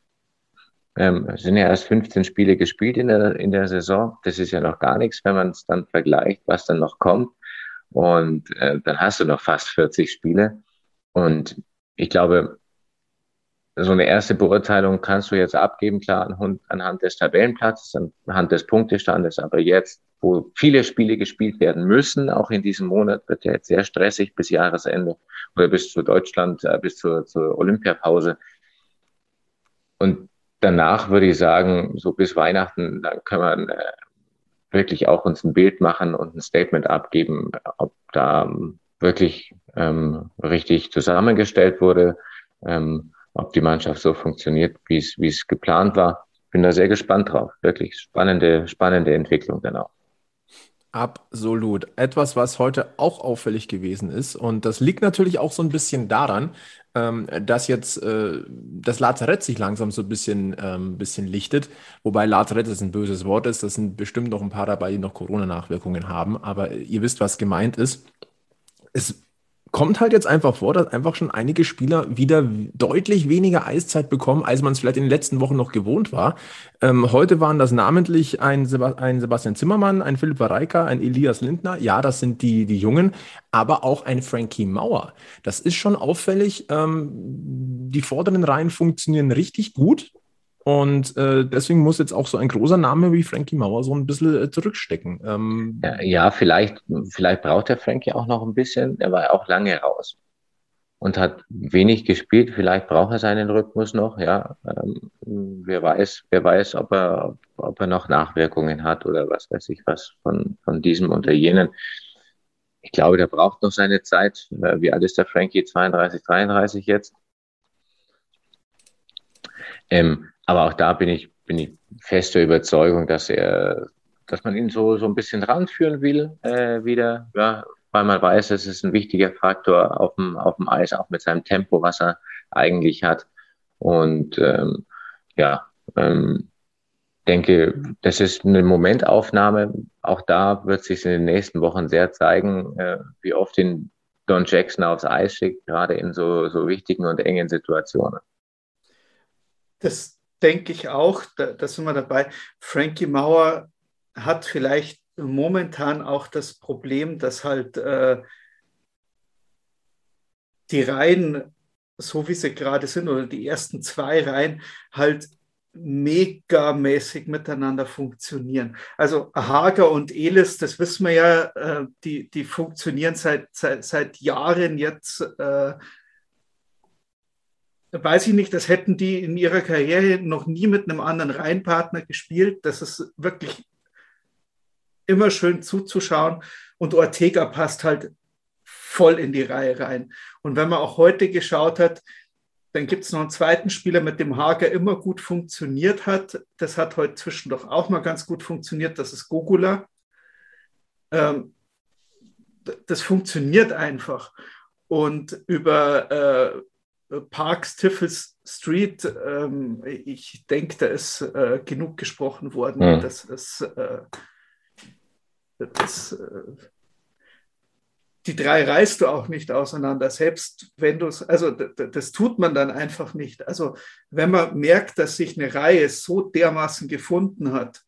Ähm, es sind ja erst 15 Spiele gespielt in der, in der Saison. Das ist ja noch gar nichts, wenn man es dann vergleicht, was dann noch kommt. Und äh, dann hast du noch fast 40 Spiele. Und ich glaube, so eine erste Beurteilung kannst du jetzt abgeben, klar, anhand des Tabellenplatzes, anhand des Punktestandes. Aber jetzt wo viele Spiele gespielt werden müssen. Auch in diesem Monat wird ja jetzt sehr stressig bis Jahresende oder bis zu Deutschland, äh, bis zur, zur Olympiapause. Und danach würde ich sagen, so bis Weihnachten, dann können wir äh, wirklich auch uns ein Bild machen und ein Statement abgeben, ob da ähm, wirklich ähm, richtig zusammengestellt wurde, ähm, ob die Mannschaft so funktioniert, wie es, wie es geplant war. Bin da sehr gespannt drauf. Wirklich spannende, spannende Entwicklung dann auch. Absolut. Etwas, was heute auch auffällig gewesen ist. Und das liegt natürlich auch so ein bisschen daran, ähm, dass jetzt äh, das Lazarett sich langsam so ein bisschen, ähm, bisschen lichtet. Wobei Lazarett ist ein böses Wort ist. Das sind bestimmt noch ein paar dabei, die noch Corona-Nachwirkungen haben. Aber ihr wisst, was gemeint ist. Es kommt halt jetzt einfach vor, dass einfach schon einige Spieler wieder deutlich weniger Eiszeit bekommen, als man es vielleicht in den letzten Wochen noch gewohnt war. Ähm, heute waren das namentlich ein, Seb ein, Sebastian Zimmermann, ein Philipp Wareika, ein Elias Lindner. Ja, das sind die, die Jungen, aber auch ein Frankie Mauer. Das ist schon auffällig. Ähm, die vorderen Reihen funktionieren richtig gut. Und äh, deswegen muss jetzt auch so ein großer Name wie Frankie Mauer so ein bisschen äh, zurückstecken. Ähm, ja, ja, vielleicht, vielleicht braucht der Frankie auch noch ein bisschen. Er war ja auch lange raus und hat wenig gespielt. Vielleicht braucht er seinen Rhythmus noch. Ja, ähm, wer weiß, wer weiß, ob er, ob er noch Nachwirkungen hat oder was weiß ich was von, von diesem oder jenen. Ich glaube, der braucht noch seine Zeit. Äh, wie alt ist der Frankie? 32, 33 jetzt. Ähm, aber auch da bin ich, bin ich fester Überzeugung, dass er, dass man ihn so, so ein bisschen ranführen will, äh, wieder, ja, weil man weiß, es ist ein wichtiger Faktor auf dem, auf dem Eis, auch mit seinem Tempo, was er eigentlich hat. Und ähm, ja, ähm, denke, das ist eine Momentaufnahme. Auch da wird sich in den nächsten Wochen sehr zeigen, äh, wie oft ihn Don Jackson aufs Eis schickt, gerade in so, so wichtigen und engen Situationen. Das, denke ich auch, da, da sind wir dabei. Frankie Mauer hat vielleicht momentan auch das Problem, dass halt äh, die Reihen, so wie sie gerade sind, oder die ersten zwei Reihen, halt megamäßig miteinander funktionieren. Also Hager und Elis, das wissen wir ja, äh, die, die funktionieren seit, seit, seit Jahren jetzt äh, weiß ich nicht, das hätten die in ihrer Karriere noch nie mit einem anderen Reihenpartner gespielt. Das ist wirklich immer schön zuzuschauen. Und Ortega passt halt voll in die Reihe rein. Und wenn man auch heute geschaut hat, dann gibt es noch einen zweiten Spieler, mit dem Hager immer gut funktioniert hat. Das hat heute zwischendurch auch mal ganz gut funktioniert. Das ist Gogula. Ähm, das funktioniert einfach. Und über äh, Parks, Tiffels Street, ähm, ich denke, da ist äh, genug gesprochen worden. Mhm. Das ist, äh, das, äh, die drei reißt du auch nicht auseinander, selbst wenn du es, also das tut man dann einfach nicht. Also wenn man merkt, dass sich eine Reihe so dermaßen gefunden hat,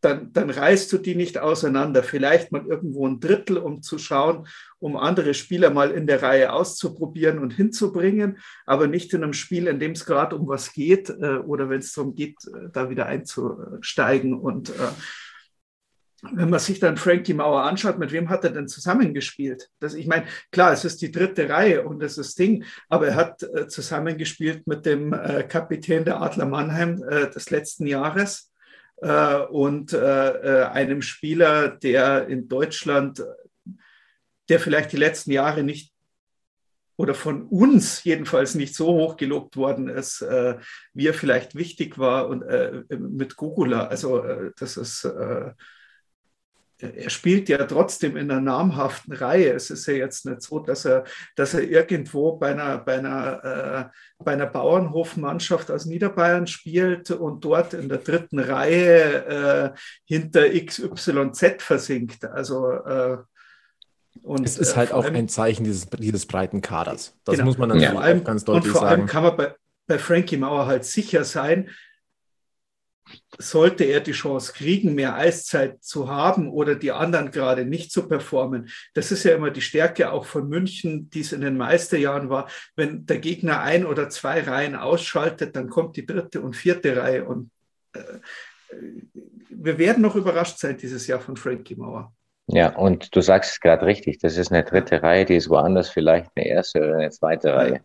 dann, dann reißt du die nicht auseinander. Vielleicht mal irgendwo ein Drittel, um zu schauen, um andere Spieler mal in der Reihe auszuprobieren und hinzubringen, aber nicht in einem Spiel, in dem es gerade um was geht äh, oder wenn es darum geht, äh, da wieder einzusteigen und äh, wenn man sich dann Frankie Mauer anschaut, mit wem hat er denn zusammengespielt? Das, ich meine, klar, es ist die dritte Reihe und das ist Ding, aber er hat zusammengespielt mit dem Kapitän der Adler Mannheim des letzten Jahres äh, und äh, äh, einem Spieler, der in Deutschland, der vielleicht die letzten Jahre nicht oder von uns jedenfalls nicht so hoch gelobt worden ist, wie er vielleicht wichtig war und mit Gugula. Also das ist er spielt ja trotzdem in einer namhaften Reihe. Es ist ja jetzt nicht so, dass er, dass er irgendwo bei einer, bei einer, äh, bei einer Bauernhofmannschaft aus Niederbayern spielt und dort in der dritten Reihe äh, hinter XYZ versinkt. Also äh, und, es ist halt auch allem, ein Zeichen dieses, dieses breiten Kaders. Das genau, muss man dann ja. ganz deutlich sagen. Und vor allem kann man bei, bei Frankie Mauer halt sicher sein, sollte er die Chance kriegen, mehr Eiszeit zu haben oder die anderen gerade nicht zu performen. Das ist ja immer die Stärke auch von München, die es in den Meisterjahren war. Wenn der Gegner ein oder zwei Reihen ausschaltet, dann kommt die dritte und vierte Reihe. Und äh, wir werden noch überrascht sein dieses Jahr von Frankie Mauer. Ja, und du sagst es gerade richtig, das ist eine dritte Reihe, die ist woanders vielleicht eine erste oder eine zweite Reihe.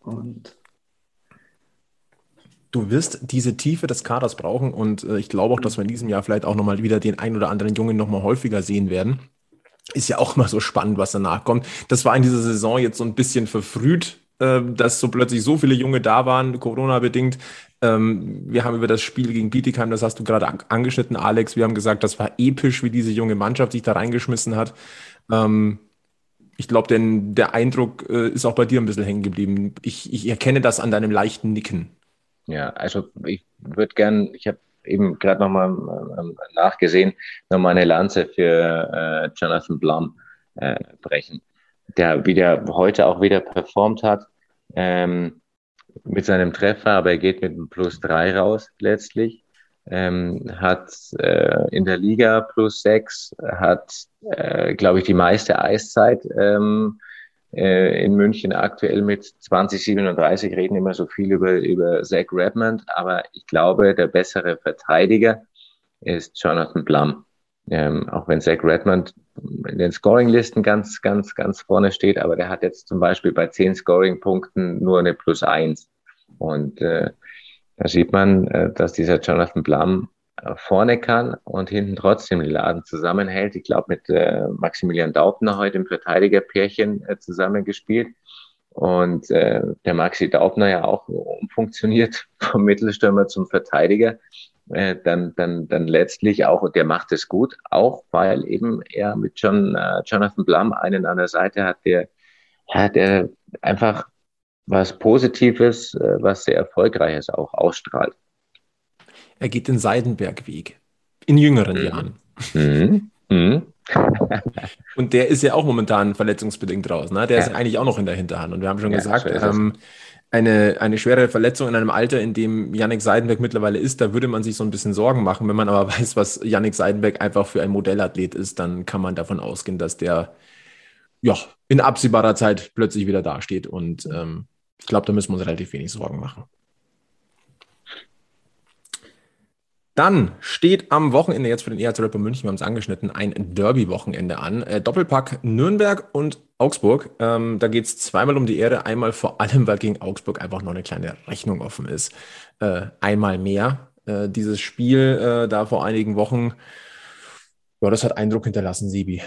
Und du wirst diese Tiefe des Kaders brauchen und äh, ich glaube auch, dass wir in diesem Jahr vielleicht auch nochmal wieder den ein oder anderen Jungen nochmal häufiger sehen werden. Ist ja auch mal so spannend, was danach kommt. Das war in dieser Saison jetzt so ein bisschen verfrüht, äh, dass so plötzlich so viele Junge da waren, Corona-bedingt. Ähm, wir haben über das Spiel gegen Bietigheim, das hast du gerade an angeschnitten, Alex. Wir haben gesagt, das war episch, wie diese junge Mannschaft sich da reingeschmissen hat. Ähm, ich glaube, denn der Eindruck äh, ist auch bei dir ein bisschen hängen geblieben. Ich, ich erkenne das an deinem leichten Nicken. Ja, also ich würde gern, ich habe eben gerade nochmal ähm, nachgesehen, nochmal eine Lanze für äh, Jonathan Blum äh, brechen, der wieder heute auch wieder performt hat ähm, mit seinem Treffer, aber er geht mit einem Plus drei raus letztlich. Ähm, hat äh, in der Liga plus sechs, hat, äh, glaube ich, die meiste Eiszeit ähm, äh, in München aktuell mit 2037 reden immer so viel über, über Zach Redmond, aber ich glaube, der bessere Verteidiger ist Jonathan Blum. Ähm, auch wenn Zach Redmond in den Scoring-Listen ganz, ganz, ganz vorne steht, aber der hat jetzt zum Beispiel bei 10 Scoring-Punkten nur eine Plus 1. Und äh, da sieht man, äh, dass dieser Jonathan Blum vorne kann und hinten trotzdem den Laden zusammenhält. Ich glaube, mit äh, Maximilian Daubner heute im Verteidigerpärchen äh, zusammengespielt. Und äh, der Maxi Daubner ja auch umfunktioniert vom Mittelstürmer zum Verteidiger. Äh, dann, dann, dann letztlich auch, und der macht es gut, auch weil eben er mit John, äh, Jonathan Blum einen an der Seite hat, der, ja, der einfach was Positives, äh, was sehr Erfolgreiches auch ausstrahlt. Er geht den Seidenberg-Weg in jüngeren mhm. Jahren. Mhm. Mhm. und der ist ja auch momentan verletzungsbedingt raus. Ne? Der ja. ist eigentlich auch noch in der Hinterhand. Und wir haben schon ja, gesagt, ähm, eine, eine schwere Verletzung in einem Alter, in dem Yannick Seidenberg mittlerweile ist, da würde man sich so ein bisschen Sorgen machen. Wenn man aber weiß, was Yannick Seidenberg einfach für ein Modellathlet ist, dann kann man davon ausgehen, dass der ja, in absehbarer Zeit plötzlich wieder dasteht. Und ähm, ich glaube, da müssen wir uns relativ wenig Sorgen machen. Dann steht am Wochenende jetzt für den EHC Rapper München, wir haben es angeschnitten, ein Derby-Wochenende an. Äh, Doppelpack Nürnberg und Augsburg. Ähm, da geht es zweimal um die Ehre. Einmal vor allem, weil gegen Augsburg einfach noch eine kleine Rechnung offen ist. Äh, einmal mehr. äh, dieses Spiel äh, da vor einigen Wochen, ja, das hat Eindruck hinterlassen, Sibi.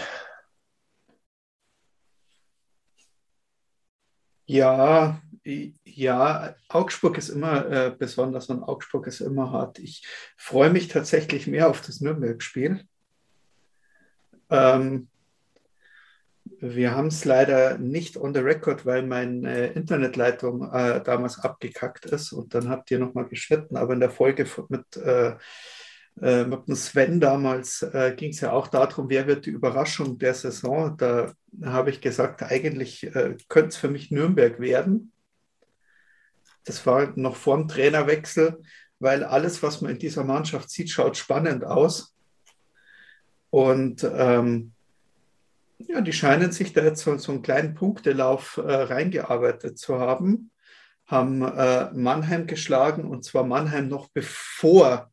Ja, ja, Augsburg ist immer äh, besonders und Augsburg ist immer hart. Ich freue mich tatsächlich mehr auf das Nürnberg-Spiel. Ähm, wir haben es leider nicht on the record, weil meine Internetleitung äh, damals abgekackt ist und dann habt ihr nochmal geschnitten. Aber in der Folge mit, äh, äh, mit dem Sven damals äh, ging es ja auch darum, wer wird die Überraschung der Saison. Da habe ich gesagt, eigentlich äh, könnte es für mich Nürnberg werden. Das war noch vor dem Trainerwechsel, weil alles, was man in dieser Mannschaft sieht, schaut spannend aus. Und ähm, ja, die scheinen sich da jetzt so, so einen kleinen Punktelauf äh, reingearbeitet zu haben, haben äh, Mannheim geschlagen und zwar Mannheim noch bevor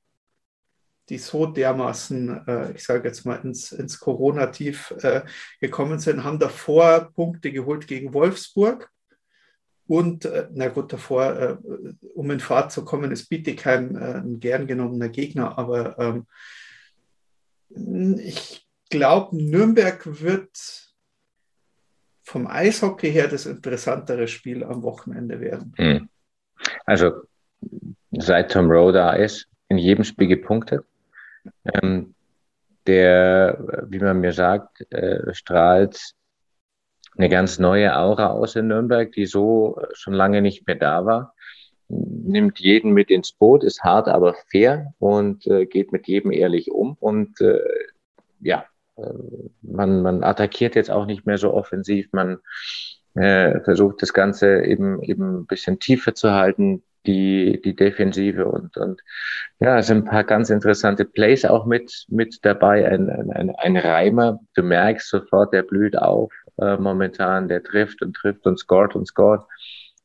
die so dermaßen, äh, ich sage jetzt mal, ins, ins Corona-Tief äh, gekommen sind, haben davor Punkte geholt gegen Wolfsburg. Und, äh, na gut, davor, äh, um in Fahrt zu kommen, ist Bietigheim ein gern genommener Gegner, aber ähm, ich glaube, Nürnberg wird vom Eishockey her das interessantere Spiel am Wochenende werden. Hm. Also seit Tom Rowe da ist, in jedem Spiel gepunktet. Ähm, der, wie man mir sagt, äh, strahlt eine ganz neue Aura aus in Nürnberg, die so schon lange nicht mehr da war. Nimmt jeden mit ins Boot, ist hart, aber fair und äh, geht mit jedem ehrlich um. Und äh, ja, äh, man, man attackiert jetzt auch nicht mehr so offensiv, man äh, versucht das Ganze eben, eben ein bisschen tiefer zu halten, die, die Defensive. Und, und ja, es sind ein paar ganz interessante Plays auch mit, mit dabei. Ein, ein, ein Reimer, du merkst sofort, der blüht auf äh, momentan, der trifft und trifft und scored und scored,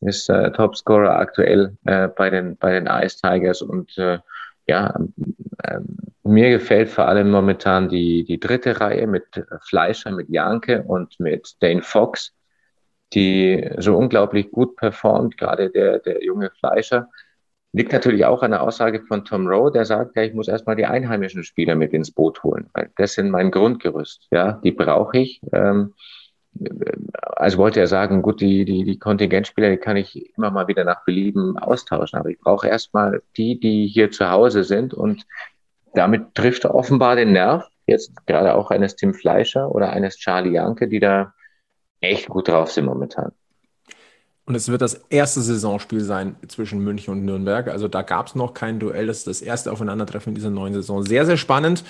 ist äh, Topscorer aktuell äh, bei den, bei den Ice Tigers. Und äh, ja, ähm, mir gefällt vor allem momentan die, die dritte Reihe mit Fleischer, mit Janke und mit Dane Fox, die so unglaublich gut performt, gerade der, der junge Fleischer. Liegt natürlich auch an der Aussage von Tom Rowe, der sagt, ja, ich muss erstmal die einheimischen Spieler mit ins Boot holen, weil das sind mein Grundgerüst, ja, die brauche ich. Ähm, also wollte er sagen, gut, die, die, die Kontingentspieler, die kann ich immer mal wieder nach Belieben austauschen, aber ich brauche erstmal die, die hier zu Hause sind und damit trifft er offenbar den Nerv, jetzt gerade auch eines Tim Fleischer oder eines Charlie Janke, die da echt gut drauf sind momentan. Und es wird das erste Saisonspiel sein zwischen München und Nürnberg. Also da gab es noch kein Duell. Das ist das erste Aufeinandertreffen in dieser neuen Saison. Sehr, sehr spannend.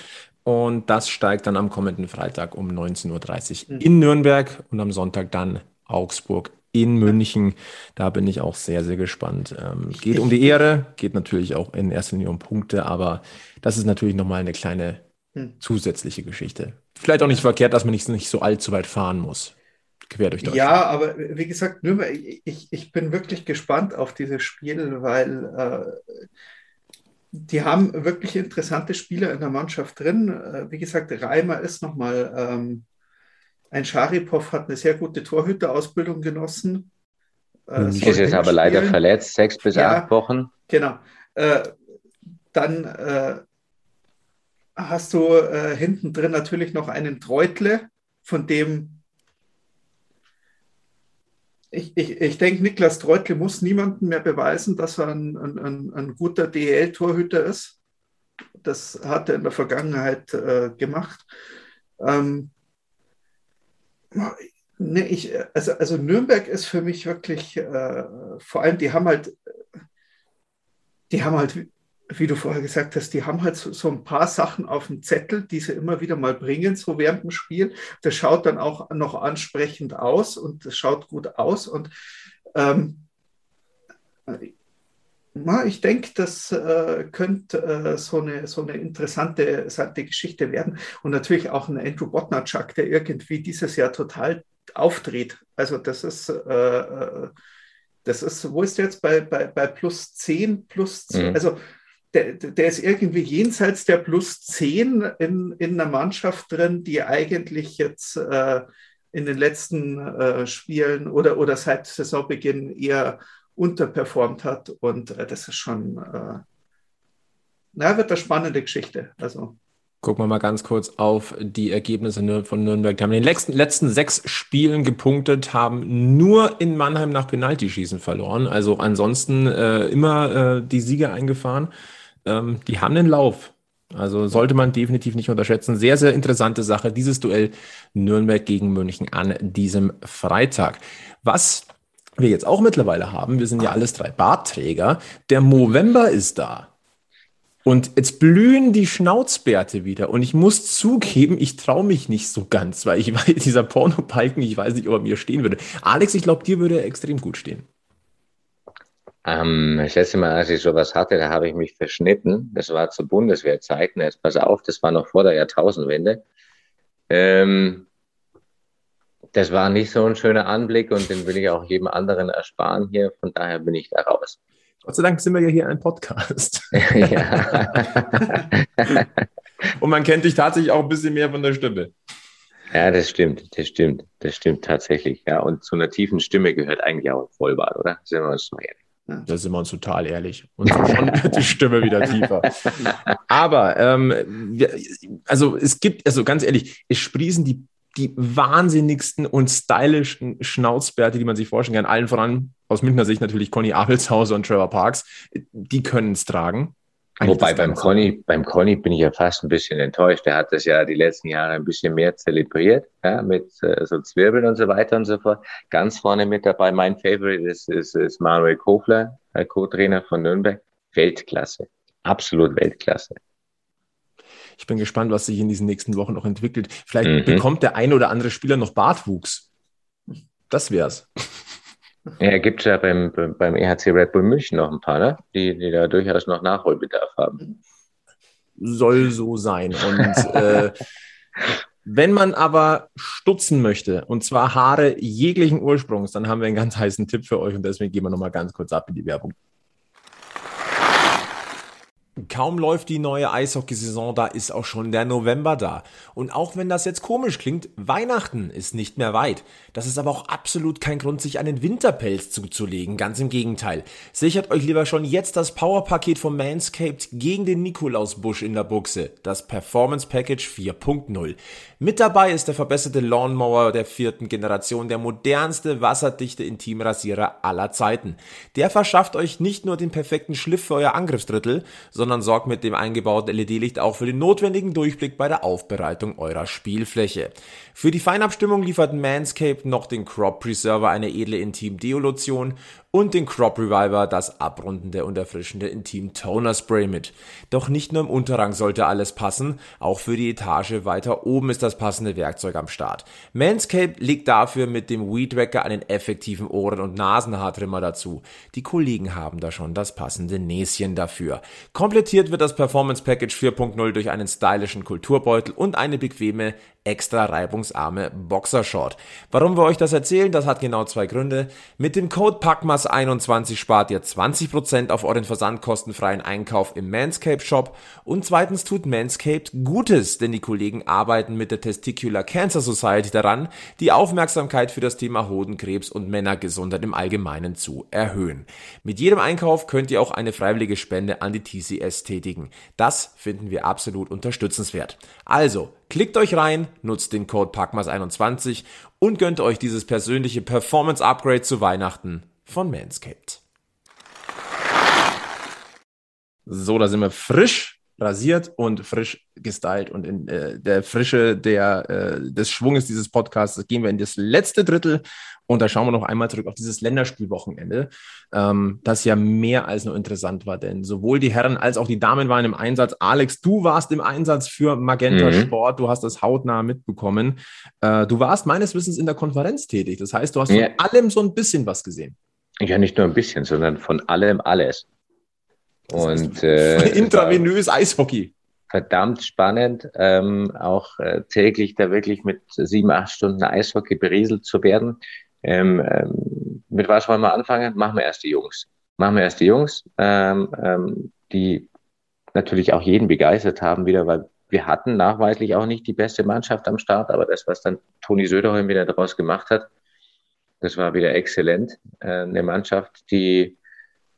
Und das steigt dann am kommenden Freitag um 19.30 Uhr mhm. in Nürnberg und am Sonntag dann Augsburg in München. Da bin ich auch sehr, sehr gespannt. Ähm, geht um die Ehre, geht natürlich auch in erster Linie um Punkte, aber das ist natürlich nochmal eine kleine hm. zusätzliche Geschichte. Vielleicht auch nicht verkehrt, dass man nicht, nicht so allzu weit fahren muss. Quer durch Deutschland. Ja, aber wie gesagt, Nürnberg, ich, ich bin wirklich gespannt auf dieses Spiel, weil äh, die haben wirklich interessante Spieler in der Mannschaft drin. Äh, wie gesagt, Reimer ist nochmal ähm, ein Scharipov hat eine sehr gute Torhüterausbildung genossen. Äh, ist jetzt aber leider verletzt, sechs bis ja, acht Wochen. Genau. Äh, dann äh, hast du hinten drin natürlich noch einen Treutle, von dem ich, ich, ich denke, Niklas Treutle muss niemandem mehr beweisen, dass er ein, ein, ein guter DEL-Torhüter ist. Das hat er in der Vergangenheit äh, gemacht. Ähm, Ne, ich, also, also Nürnberg ist für mich wirklich, äh, vor allem, die haben halt, die haben halt, wie du vorher gesagt hast, die haben halt so, so, ein paar Sachen auf dem Zettel, die sie immer wieder mal bringen, so während dem Spiel. Das schaut dann auch noch ansprechend aus und das schaut gut aus. Und ähm, na, ich denke, das äh, könnte äh, so, eine, so eine interessante, interessante Geschichte werden. Und natürlich auch ein Andrew Botnachuk, der irgendwie dieses Jahr total aufdreht. Also das ist, äh, äh das ist, wo ist der jetzt bei, bei, bei plus 10, plus 10? Mhm. Also der, der ist irgendwie jenseits der plus 10 in, in einer Mannschaft drin, die eigentlich jetzt äh, in den letzten äh, Spielen oder, oder seit Saisonbeginn eher unterperformt hat. Und äh, das ist schon, äh, na, wird eine spannende Geschichte. Also. Gucken wir mal ganz kurz auf die Ergebnisse von Nürnberg. Die haben in den letzten, letzten sechs Spielen gepunktet, haben nur in Mannheim nach Penaltyschießen verloren. Also ansonsten äh, immer äh, die Siege eingefahren. Ähm, die haben den Lauf. Also sollte man definitiv nicht unterschätzen. Sehr, sehr interessante Sache. Dieses Duell Nürnberg gegen München an diesem Freitag. Was wir jetzt auch mittlerweile haben, wir sind ja alles drei Bartträger. Der Movember ist da. Und jetzt blühen die Schnauzbärte wieder. Und ich muss zugeben, ich traue mich nicht so ganz, weil ich weiß, dieser Pornopalken, ich weiß nicht, ob er mir stehen würde. Alex, ich glaube, dir würde er extrem gut stehen. Ähm, das letzte Mal, als ich sowas hatte, da habe ich mich verschnitten. Das war zu Bundeswehrzeiten. Jetzt pass auf, das war noch vor der Jahrtausendwende. Ähm, das war nicht so ein schöner Anblick und den will ich auch jedem anderen ersparen hier. Von daher bin ich da raus. Gott sei Dank sind wir ja hier ein Podcast. Und man kennt dich tatsächlich auch ein bisschen mehr von der Stimme. Ja, das stimmt, das stimmt, das stimmt tatsächlich. Ja, und zu einer tiefen Stimme gehört eigentlich auch ein Vollbart, oder? Sind wir uns doch ehrlich. Da sind wir uns total ehrlich. Und so schon wird die Stimme wieder tiefer. Aber, ähm, also es gibt, also ganz ehrlich, es sprießen die die wahnsinnigsten und stylischen Schnauzbärte, die man sich vorstellen kann. Allen voran aus Münchner Sicht natürlich Conny Abelshauser und Trevor Parks. Die können es tragen. Wobei beim Conny, beim Conny bin ich ja fast ein bisschen enttäuscht. Er hat das ja die letzten Jahre ein bisschen mehr zelebriert, ja, mit äh, so Zwirbeln und so weiter und so fort. Ganz vorne mit dabei, mein Favorite ist, ist, ist Manuel Kofler, Co-Trainer von Nürnberg. Weltklasse. Absolut Weltklasse. Ich bin gespannt, was sich in diesen nächsten Wochen noch entwickelt. Vielleicht mhm. bekommt der eine oder andere Spieler noch Bartwuchs. Das wär's. Ja, gibt es ja beim, beim EHC Red Bull München noch ein paar, ne? die, die da durchaus noch Nachholbedarf haben. Soll so sein. Und äh, wenn man aber stutzen möchte, und zwar Haare jeglichen Ursprungs, dann haben wir einen ganz heißen Tipp für euch und deswegen gehen wir nochmal ganz kurz ab in die Werbung. Kaum läuft die neue Eishockeysaison, da ist auch schon der November da. Und auch wenn das jetzt komisch klingt, Weihnachten ist nicht mehr weit. Das ist aber auch absolut kein Grund, sich einen Winterpelz zuzulegen. Ganz im Gegenteil. Sichert euch lieber schon jetzt das Powerpaket von Manscaped gegen den Nikolausbusch in der Buchse. Das Performance Package 4.0. Mit dabei ist der verbesserte Lawnmower der vierten Generation, der modernste wasserdichte Intimrasierer aller Zeiten. Der verschafft euch nicht nur den perfekten Schliff für euer Angriffsdrittel, sondern sorgt mit dem eingebauten LED-Licht auch für den notwendigen Durchblick bei der Aufbereitung eurer Spielfläche. Für die Feinabstimmung liefert Manscaped noch den Crop Preserver, eine edle Intim-Deolution und den Crop Reviver, das abrundende und erfrischende Intim Toner Spray mit. Doch nicht nur im Unterrang sollte alles passen, auch für die Etage weiter oben ist das passende Werkzeug am Start. Manscaped legt dafür mit dem Weed Wacker einen effektiven Ohren- und Nasenhaartrimmer dazu. Die Kollegen haben da schon das passende Näschen dafür. Komplettiert wird das Performance Package 4.0 durch einen stylischen Kulturbeutel und eine bequeme extra reibungsarme Boxershort. Warum wir euch das erzählen, das hat genau zwei Gründe. Mit dem Code PACMAS21 spart ihr 20% auf euren versandkostenfreien Einkauf im Manscaped Shop und zweitens tut Manscaped Gutes, denn die Kollegen arbeiten mit der Testicular Cancer Society daran, die Aufmerksamkeit für das Thema Hodenkrebs und Männergesundheit im Allgemeinen zu erhöhen. Mit jedem Einkauf könnt ihr auch eine freiwillige Spende an die TCS tätigen. Das finden wir absolut unterstützenswert. Also, Klickt euch rein, nutzt den Code PACMAS21 und gönnt euch dieses persönliche Performance Upgrade zu Weihnachten von Manscaped. So, da sind wir frisch rasiert und frisch gestylt und in äh, der Frische der, äh, des Schwunges dieses Podcasts gehen wir in das letzte Drittel und da schauen wir noch einmal zurück auf dieses Länderspielwochenende, ähm, das ja mehr als nur interessant war, denn sowohl die Herren als auch die Damen waren im Einsatz. Alex, du warst im Einsatz für Magenta mhm. Sport, du hast das hautnah mitbekommen. Äh, du warst meines Wissens in der Konferenz tätig, das heißt, du hast ja. von allem so ein bisschen was gesehen. Ja, nicht nur ein bisschen, sondern von allem alles. Und äh, intravenös Eishockey. Verdammt spannend, ähm, auch äh, täglich da wirklich mit sieben, acht Stunden Eishockey berieselt zu werden. Ähm, ähm, mit was wollen wir anfangen? Machen wir erst die Jungs. Machen wir erst die Jungs, ähm, ähm, die natürlich auch jeden begeistert haben wieder, weil wir hatten nachweislich auch nicht die beste Mannschaft am Start, aber das, was dann Toni Söderholm wieder daraus gemacht hat, das war wieder exzellent. Äh, eine Mannschaft, die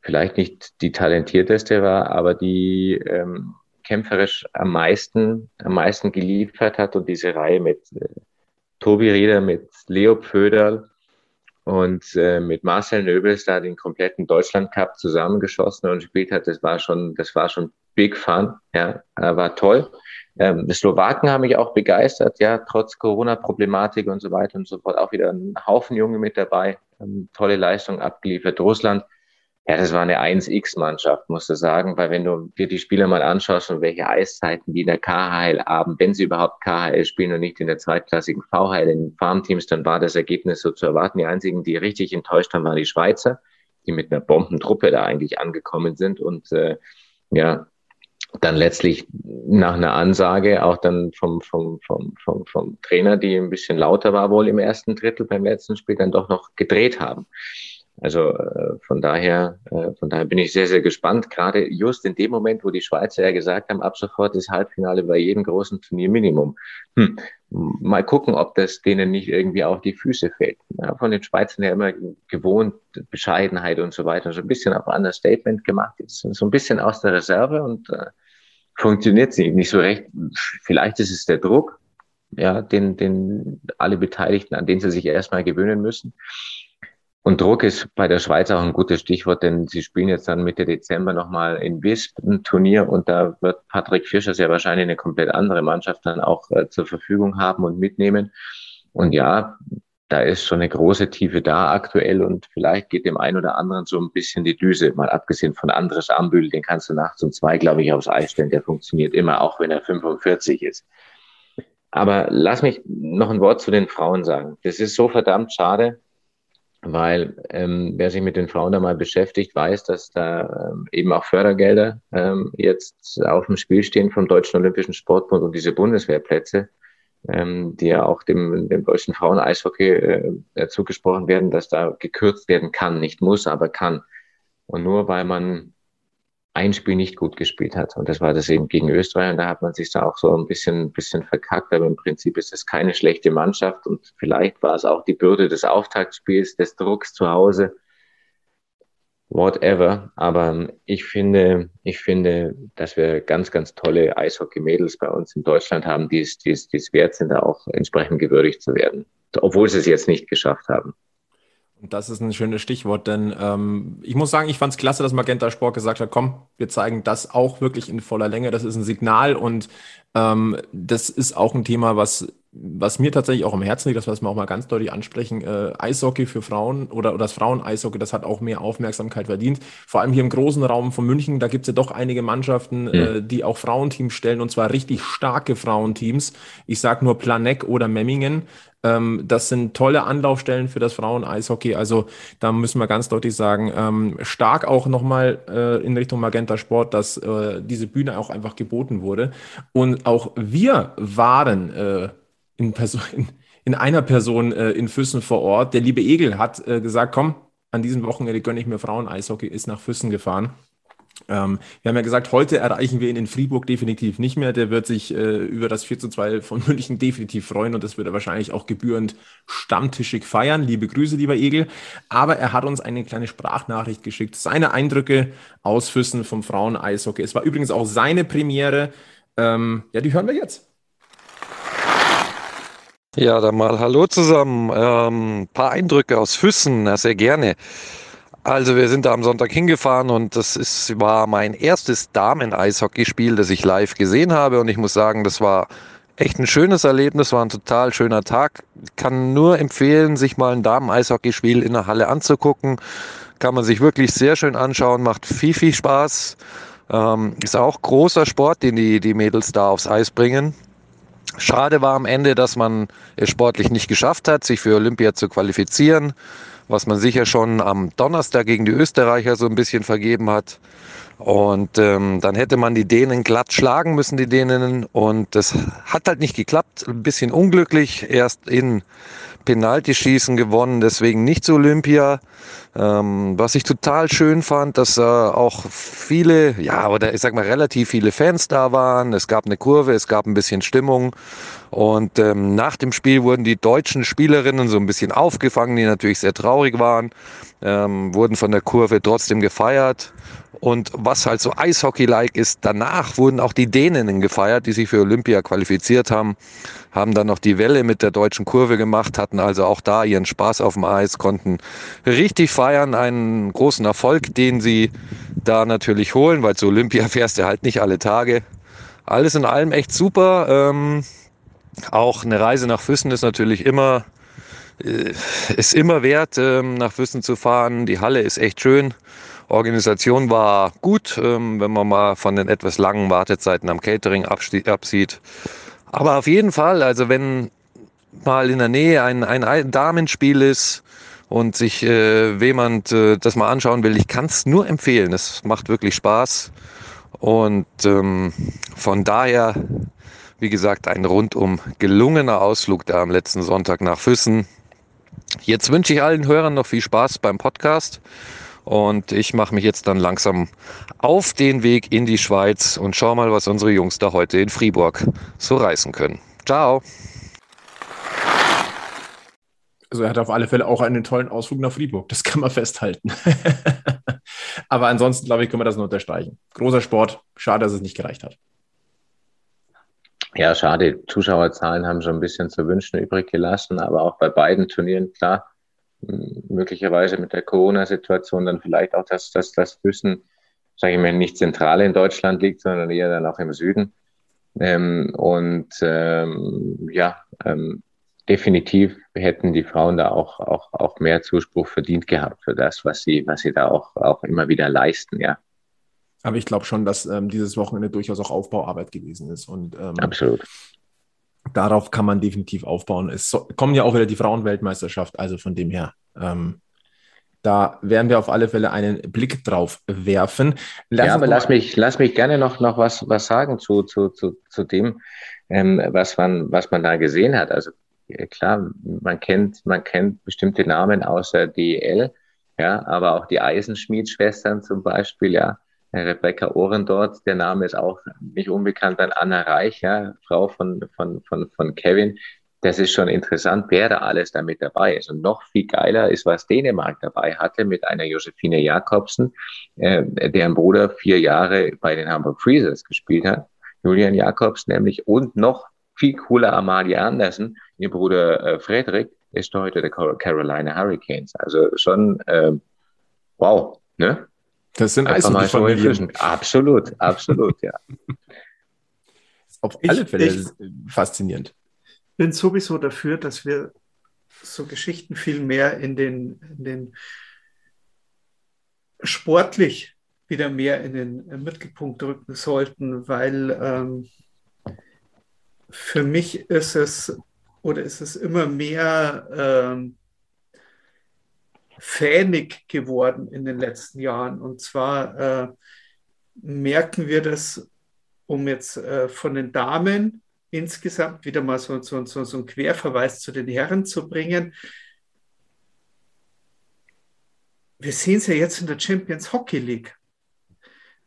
vielleicht nicht die talentierteste war, aber die ähm, kämpferisch am meisten, am meisten geliefert hat und diese Reihe mit äh, Tobi Rieder, mit Leo Pföderl und äh, mit Marcel Nöbels da den kompletten Deutschland Cup zusammengeschossen und gespielt hat, das war schon, das war schon big fun, ja, äh, war toll. Ähm, die Slowaken haben mich auch begeistert, ja, trotz Corona-Problematik und so weiter und so fort. Auch wieder ein Haufen Junge mit dabei, ähm, tolle Leistung abgeliefert. Russland ja, das war eine 1X-Mannschaft, musst du sagen, weil wenn du dir die Spieler mal anschaust und welche Eiszeiten die in der KHL haben, wenn sie überhaupt KHL spielen und nicht in der zweitklassigen VHL in Farmteams, dann war das Ergebnis so zu erwarten. Die einzigen, die richtig enttäuscht haben, waren die Schweizer, die mit einer Bombentruppe da eigentlich angekommen sind und äh, ja, dann letztlich nach einer Ansage auch dann vom, vom, vom, vom, vom Trainer, die ein bisschen lauter war wohl im ersten Drittel beim letzten Spiel, dann doch noch gedreht haben. Also äh, von daher, äh, von daher bin ich sehr, sehr gespannt. Gerade just in dem Moment, wo die Schweizer ja gesagt haben, ab sofort ist Halbfinale bei jedem großen Turnier Minimum. Hm. Mal gucken, ob das denen nicht irgendwie auf die Füße fällt. Ja, von den Schweizern ja immer gewohnt, Bescheidenheit und so weiter, so ein bisschen auf Understatement gemacht. Jetzt so ein bisschen aus der Reserve und äh, funktioniert sie nicht so recht. Vielleicht ist es der Druck, ja, den, den alle Beteiligten, an den sie sich erstmal gewöhnen müssen. Und Druck ist bei der Schweiz auch ein gutes Stichwort, denn sie spielen jetzt dann Mitte Dezember nochmal in Wisp ein Turnier und da wird Patrick Fischer sehr wahrscheinlich eine komplett andere Mannschaft dann auch äh, zur Verfügung haben und mitnehmen. Und ja, da ist schon eine große Tiefe da aktuell und vielleicht geht dem einen oder anderen so ein bisschen die Düse, mal abgesehen von Andres Ambühl, den kannst du nachts um zwei, glaube ich, aufs Eis stellen, der funktioniert immer, auch wenn er 45 ist. Aber lass mich noch ein Wort zu den Frauen sagen. Das ist so verdammt schade, weil ähm, wer sich mit den Frauen da mal beschäftigt, weiß, dass da ähm, eben auch Fördergelder ähm, jetzt auf dem Spiel stehen vom Deutschen Olympischen Sportbund und diese Bundeswehrplätze, ähm, die ja auch dem, dem deutschen Frauen-Eishockey äh, zugesprochen werden, dass da gekürzt werden kann, nicht muss, aber kann. Und nur weil man ein Spiel nicht gut gespielt hat. Und das war das eben gegen Österreich. Und da hat man sich da auch so ein bisschen, bisschen verkackt. Aber im Prinzip ist es keine schlechte Mannschaft. Und vielleicht war es auch die Bürde des Auftaktspiels, des Drucks zu Hause. Whatever. Aber ich finde, ich finde, dass wir ganz, ganz tolle Eishockey-Mädels bei uns in Deutschland haben, die es, die es, die es wert sind, da auch entsprechend gewürdigt zu werden. Obwohl sie es jetzt nicht geschafft haben. Und das ist ein schönes Stichwort, denn ähm, ich muss sagen, ich fand es klasse, dass Magenta Sport gesagt hat, komm, wir zeigen das auch wirklich in voller Länge. Das ist ein Signal und ähm, das ist auch ein Thema, was, was mir tatsächlich auch am Herzen liegt, das was wir auch mal ganz deutlich ansprechen. Äh, Eishockey für Frauen oder, oder das Frauen-Eishockey, das hat auch mehr Aufmerksamkeit verdient. Vor allem hier im großen Raum von München, da gibt es ja doch einige Mannschaften, mhm. äh, die auch Frauenteams stellen und zwar richtig starke Frauenteams. Ich sage nur Planeck oder Memmingen. Ähm, das sind tolle Anlaufstellen für das Frauen-Eishockey. Also da müssen wir ganz deutlich sagen, ähm, stark auch nochmal äh, in Richtung Magenta Sport, dass äh, diese Bühne auch einfach geboten wurde. Und auch wir waren äh, in, Person, in, in, einer Person äh, in Füssen vor Ort. Der liebe Egel hat äh, gesagt, komm, an diesem Wochenende gönne ich mir Frauen-Eishockey, ist nach Füssen gefahren. Ähm, wir haben ja gesagt, heute erreichen wir ihn in Fribourg definitiv nicht mehr. Der wird sich äh, über das 4 zu 2 von München definitiv freuen und das wird er wahrscheinlich auch gebührend stammtischig feiern. Liebe Grüße, lieber Egel. Aber er hat uns eine kleine Sprachnachricht geschickt. Seine Eindrücke aus Füssen vom Frauen-Eishockey. Es war übrigens auch seine Premiere. Ähm, ja, die hören wir jetzt. Ja, dann mal Hallo zusammen. Ähm, paar Eindrücke aus Füssen, sehr gerne. Also wir sind da am Sonntag hingefahren und das ist, war mein erstes Damen-Eishockeyspiel, das ich live gesehen habe und ich muss sagen, das war echt ein schönes Erlebnis, war ein total schöner Tag. Kann nur empfehlen, sich mal ein Damen-Eishockeyspiel in der Halle anzugucken. Kann man sich wirklich sehr schön anschauen, macht viel, viel Spaß. Ähm, ist auch großer Sport, den die, die Mädels da aufs Eis bringen. Schade war am Ende, dass man es sportlich nicht geschafft hat, sich für Olympia zu qualifizieren was man sicher schon am Donnerstag gegen die Österreicher so ein bisschen vergeben hat. Und ähm, dann hätte man die Dänen glatt schlagen müssen, die Dänen. Und das hat halt nicht geklappt. Ein bisschen unglücklich. Erst in Penaltyschießen gewonnen, deswegen nicht zu Olympia. Ähm, was ich total schön fand, dass äh, auch viele, ja, oder ich sag mal relativ viele Fans da waren. Es gab eine Kurve, es gab ein bisschen Stimmung. Und ähm, nach dem Spiel wurden die deutschen Spielerinnen so ein bisschen aufgefangen, die natürlich sehr traurig waren, ähm, wurden von der Kurve trotzdem gefeiert. Und was halt so Eishockey-like ist, danach wurden auch die Däninnen gefeiert, die sich für Olympia qualifiziert haben, haben dann noch die Welle mit der deutschen Kurve gemacht, hatten also auch da ihren Spaß auf dem Eis, konnten richtig feiern, einen großen Erfolg, den sie da natürlich holen, weil zu Olympia fährst du halt nicht alle Tage. Alles in allem echt super. Ähm, auch eine Reise nach Füssen ist natürlich immer, äh, ist immer wert, ähm, nach Füssen zu fahren. Die Halle ist echt schön. Organisation war gut, ähm, wenn man mal von den etwas langen Wartezeiten am Catering absieht. Aber auf jeden Fall, also wenn mal in der Nähe ein, ein Damenspiel ist und sich äh, jemand äh, das mal anschauen will, ich kann es nur empfehlen. Es macht wirklich Spaß. Und ähm, von daher, wie gesagt, ein rundum gelungener Ausflug da am letzten Sonntag nach Füssen. Jetzt wünsche ich allen Hörern noch viel Spaß beim Podcast. Und ich mache mich jetzt dann langsam auf den Weg in die Schweiz und schau mal, was unsere Jungs da heute in Fribourg so reißen können. Ciao. Also er hat auf alle Fälle auch einen tollen Ausflug nach Fribourg, das kann man festhalten. Aber ansonsten, glaube ich, können wir das nur unterstreichen. Großer Sport, schade, dass es nicht gereicht hat. Ja, schade. Zuschauerzahlen haben schon ein bisschen zu wünschen übrig gelassen, aber auch bei beiden Turnieren, klar, möglicherweise mit der Corona-Situation dann vielleicht auch, dass, dass das Füssen, sage ich mal, nicht zentral in Deutschland liegt, sondern eher dann auch im Süden. Ähm, und ähm, ja, ähm, definitiv hätten die Frauen da auch, auch, auch mehr Zuspruch verdient gehabt für das, was sie, was sie da auch, auch immer wieder leisten, ja. Aber ich glaube schon, dass ähm, dieses Wochenende durchaus auch Aufbauarbeit gewesen ist. Und, ähm, Absolut darauf kann man definitiv aufbauen. Es so, kommen ja auch wieder die Frauenweltmeisterschaft, also von dem her. Ähm, da werden wir auf alle Fälle einen Blick drauf werfen. Lass ja, aber lass mich, lass mich gerne noch, noch was, was sagen zu, zu, zu, zu dem, ähm, was, man, was man da gesehen hat. Also klar, man kennt, man kennt bestimmte Namen außer DL, ja, aber auch die Eisenschmied-Schwestern zum Beispiel, ja, Rebecca Ohren dort. Der Name ist auch nicht unbekannt, dann Anna Reich, ja, Frau von, von, von, von Kevin. Das ist schon interessant, wer da alles da mit dabei ist. Und noch viel geiler ist, was Dänemark dabei hatte mit einer Josephine Jakobsen, äh, deren Bruder vier Jahre bei den Hamburg Freezers gespielt hat. Julian Jakobs nämlich und noch viel cooler Amalie Andersen, ihr Bruder äh, Frederik, ist heute der Carolina Hurricanes. Also schon, äh, wow, ne? Das sind Eishockey-Familien. Absolut, absolut, ja. Auf alle Fälle ich, faszinierend. Ich bin sowieso dafür, dass wir so Geschichten viel mehr in den, in den sportlich wieder mehr in den Mittelpunkt rücken sollten, weil ähm, für mich ist es oder ist es immer mehr ähm, fähig geworden in den letzten Jahren. Und zwar äh, merken wir das, um jetzt äh, von den Damen insgesamt wieder mal so, so, so, so einen Querverweis zu den Herren zu bringen. Wir sehen es ja jetzt in der Champions Hockey League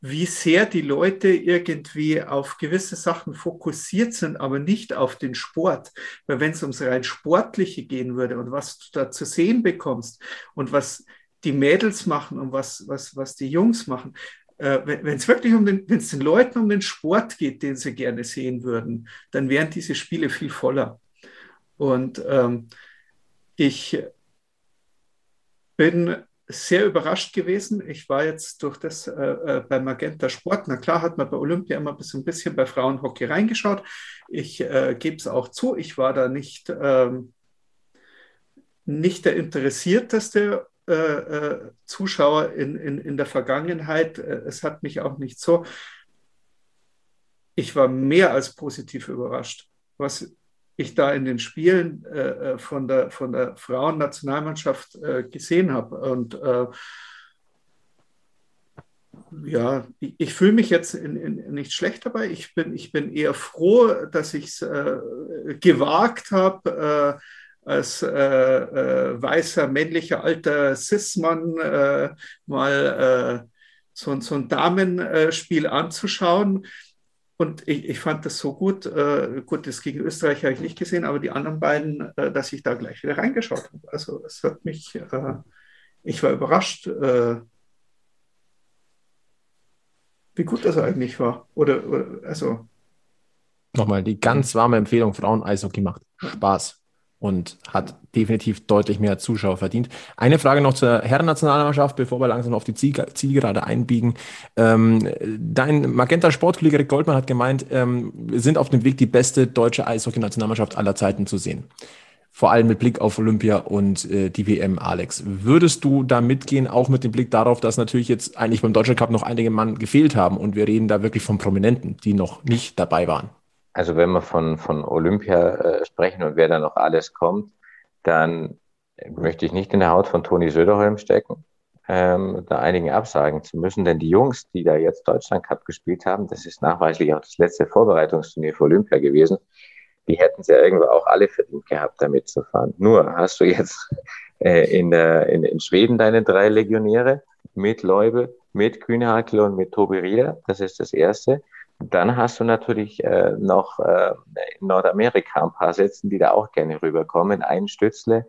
wie sehr die Leute irgendwie auf gewisse Sachen fokussiert sind, aber nicht auf den Sport. Weil wenn es ums rein Sportliche gehen würde und was du da zu sehen bekommst und was die Mädels machen und was, was, was die Jungs machen, äh, wenn es wirklich um den, wenn es den Leuten um den Sport geht, den sie gerne sehen würden, dann wären diese Spiele viel voller. Und ähm, ich bin sehr überrascht gewesen. Ich war jetzt durch das äh, äh, bei Magenta Sport. Na klar hat man bei Olympia immer ein bisschen bei Frauenhockey reingeschaut. Ich äh, gebe es auch zu, ich war da nicht, ähm, nicht der interessierteste äh, äh Zuschauer in, in, in der Vergangenheit. Äh, es hat mich auch nicht so. Ich war mehr als positiv überrascht, was ich da in den Spielen äh, äh, von der, von der Frauennationalmannschaft äh, gesehen habe. Und äh, ja, ich, ich fühle mich jetzt in, in, nicht schlecht dabei. Ich bin, ich bin eher froh, dass ich es äh, gewagt habe, als äh, äh, weißer, männlicher, alter Cis-Mann mal so, so, ein Damenspiel anzuschauen. Und ich, ich, fand das so gut. Äh, gut, das gegen Österreich habe ich nicht gesehen, aber die anderen beiden, äh, dass ich da gleich wieder reingeschaut habe. Also es hat mich, ich war überrascht, wie gut das eigentlich war. Oder, oder also. Nochmal die ganz warme Empfehlung: Frauen-Eishockey macht Spaß und hat definitiv deutlich mehr Zuschauer verdient. Eine Frage noch zur Herrennationalmannschaft, bevor wir langsam auf die Zielgerade einbiegen. Ähm, dein Magenta Sportkollege Rick Goldmann hat gemeint, ähm, wir sind auf dem Weg, die beste deutsche Eishockey-Nationalmannschaft aller Zeiten zu sehen. Vor allem mit Blick auf Olympia und äh, die WM, Alex. Würdest du da mitgehen, auch mit dem Blick darauf, dass natürlich jetzt eigentlich beim Deutschen Cup noch einige Mann gefehlt haben und wir reden da wirklich von Prominenten, die noch nicht dabei waren? Also wenn wir von, von Olympia äh, sprechen und wer da noch alles kommt, dann möchte ich nicht in der Haut von Toni Söderholm stecken, ähm, da einigen absagen zu müssen. Denn die Jungs, die da jetzt Deutschland Cup gespielt haben, das ist nachweislich auch das letzte Vorbereitungsturnier für Olympia gewesen, die hätten es ja irgendwo auch alle verdient gehabt, da mitzufahren. Nur hast du jetzt äh, in, äh, in, in Schweden deine drei Legionäre mit Leube, mit Kühnhakel und mit Tobi Rieder. Das ist das Erste. Dann hast du natürlich äh, noch äh, in Nordamerika ein paar Sätzen, die da auch gerne rüberkommen. Ein Stützle,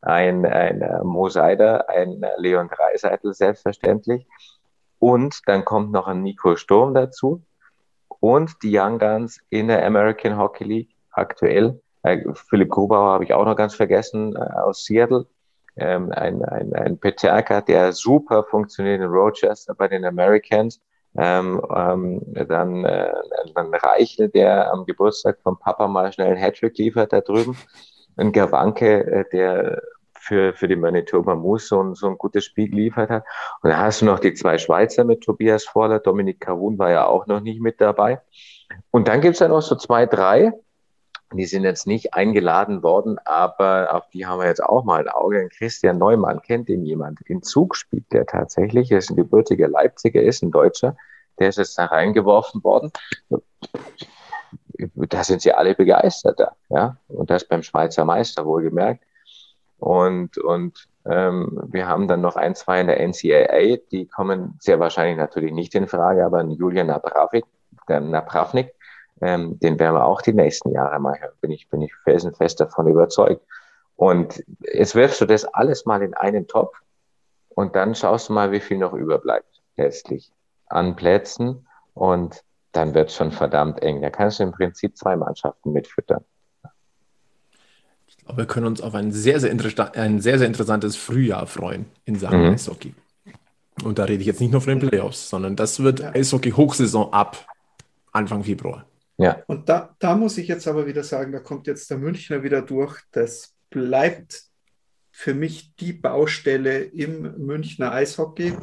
ein, ein äh, Mo Seider, ein äh, Leon Dreiseitel selbstverständlich. Und dann kommt noch ein Nico Sturm dazu und die Young Guns in der American Hockey League aktuell. Äh, Philipp Grubauer habe ich auch noch ganz vergessen äh, aus Seattle. Ähm, ein, ein, ein Peterka, der super funktioniert in Rochester bei den Americans ähm, ähm, dann, äh, dann Reichel, der am Geburtstag vom Papa mal schnell einen Hattrick liefert da drüben. Ein Gawanke, äh, der für, für die Manitoba Moose so ein, so ein gutes Spiel geliefert hat. Und dann hast du noch die zwei Schweizer mit Tobias Vorler. Dominik Karun war ja auch noch nicht mit dabei. Und dann gibt's ja noch so zwei, drei, die sind jetzt nicht eingeladen worden, aber auf die haben wir jetzt auch mal ein Auge. Christian Neumann kennt ihn jemand. In Zug spielt der tatsächlich. Er ist ein gebürtiger Leipziger, ist ein Deutscher. Der ist jetzt da reingeworfen worden. Da sind sie alle begeistert ja. Und das beim Schweizer Meister wohlgemerkt. Und, und ähm, wir haben dann noch ein, zwei in der NCAA, die kommen sehr wahrscheinlich natürlich nicht in Frage, aber Julian Napravnik, der Napravnik, ähm, den werden wir auch die nächsten Jahre mal hören, bin ich, bin ich felsenfest davon überzeugt. Und jetzt wirfst du das alles mal in einen Topf und dann schaust du mal, wie viel noch überbleibt letztlich an Plätzen und dann wird es schon verdammt eng. Da kannst du im Prinzip zwei Mannschaften mitfüttern. Ich glaube, wir können uns auf ein sehr, sehr, ein sehr, sehr interessantes Frühjahr freuen in Sachen mhm. Eishockey. Und da rede ich jetzt nicht nur von den Playoffs, sondern das wird. Eishockey-Hochsaison ab Anfang Februar. Ja. Und da, da muss ich jetzt aber wieder sagen, da kommt jetzt der Münchner wieder durch. Das bleibt für mich die Baustelle im Münchner Eishockey.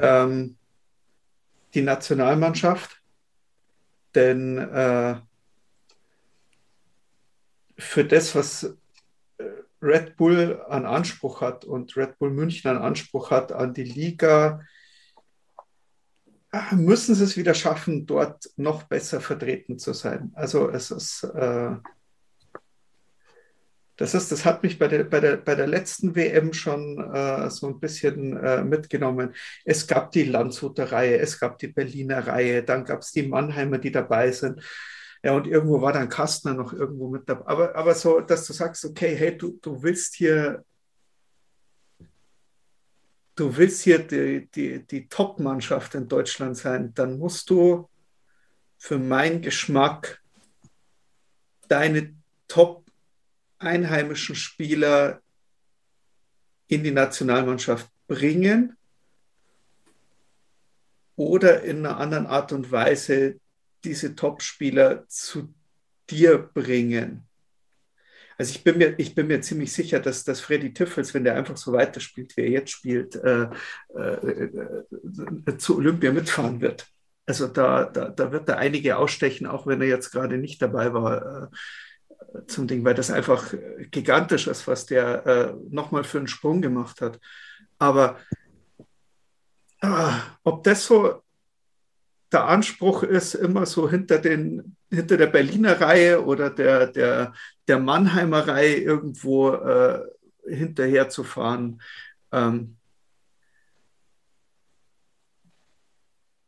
Ähm, die Nationalmannschaft. Denn äh, für das, was äh, Red Bull an Anspruch hat und Red Bull München an Anspruch hat an die Liga, müssen sie es wieder schaffen, dort noch besser vertreten zu sein. Also es ist, äh, das ist, das hat mich bei der, bei der, bei der letzten WM schon äh, so ein bisschen äh, mitgenommen. Es gab die Landshuter Reihe, es gab die Berliner Reihe, dann gab es die Mannheimer, die dabei sind. Ja, und irgendwo war dann Kastner noch irgendwo mit dabei. Aber, aber so, dass du sagst, okay, hey, du, du willst hier du willst hier die, die, die Top-Mannschaft in Deutschland sein, dann musst du für meinen Geschmack deine Top-einheimischen Spieler in die Nationalmannschaft bringen oder in einer anderen Art und Weise diese Top-Spieler zu dir bringen. Also ich bin mir, ich bin mir ziemlich sicher, dass, dass Freddy Tiffels, wenn der einfach so weiterspielt, wie er jetzt spielt, äh, äh, äh, zu Olympia mitfahren wird. Also da, da, da wird er einige ausstechen, auch wenn er jetzt gerade nicht dabei war äh, zum Ding, weil das einfach gigantisch ist, was der äh, nochmal für einen Sprung gemacht hat. Aber ah, ob das so der Anspruch ist, immer so hinter, den, hinter der Berliner Reihe oder der, der, der Mannheimer Reihe irgendwo äh, hinterher zu fahren. Ähm,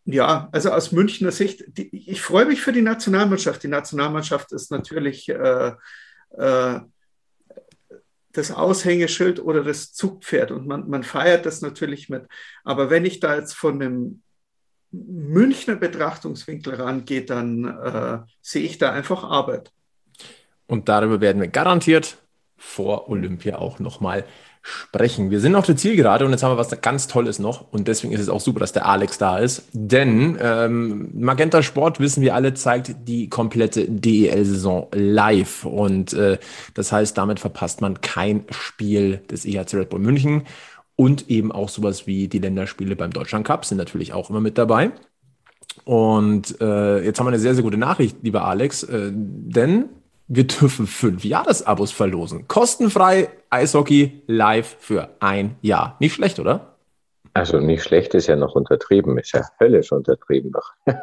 ja, also aus Münchner Sicht, die, ich freue mich für die Nationalmannschaft. Die Nationalmannschaft ist natürlich äh, äh, das Aushängeschild oder das Zugpferd und man, man feiert das natürlich mit. Aber wenn ich da jetzt von einem Münchner Betrachtungswinkel rangehe, dann äh, sehe ich da einfach Arbeit. Und darüber werden wir garantiert vor Olympia auch nochmal sprechen. Wir sind auf der Zielgerade und jetzt haben wir was ganz Tolles noch und deswegen ist es auch super, dass der Alex da ist, denn ähm, Magenta Sport, wissen wir alle, zeigt die komplette DEL-Saison live und äh, das heißt, damit verpasst man kein Spiel des EHC Red Bull München und eben auch sowas wie die Länderspiele beim Deutschland Cup sind natürlich auch immer mit dabei. Und äh, jetzt haben wir eine sehr, sehr gute Nachricht, lieber Alex, äh, denn wir dürfen fünf Jahresabos verlosen. Kostenfrei Eishockey live für ein Jahr. Nicht schlecht, oder? Also nicht schlecht ist ja noch untertrieben, ist ja höllisch untertrieben noch.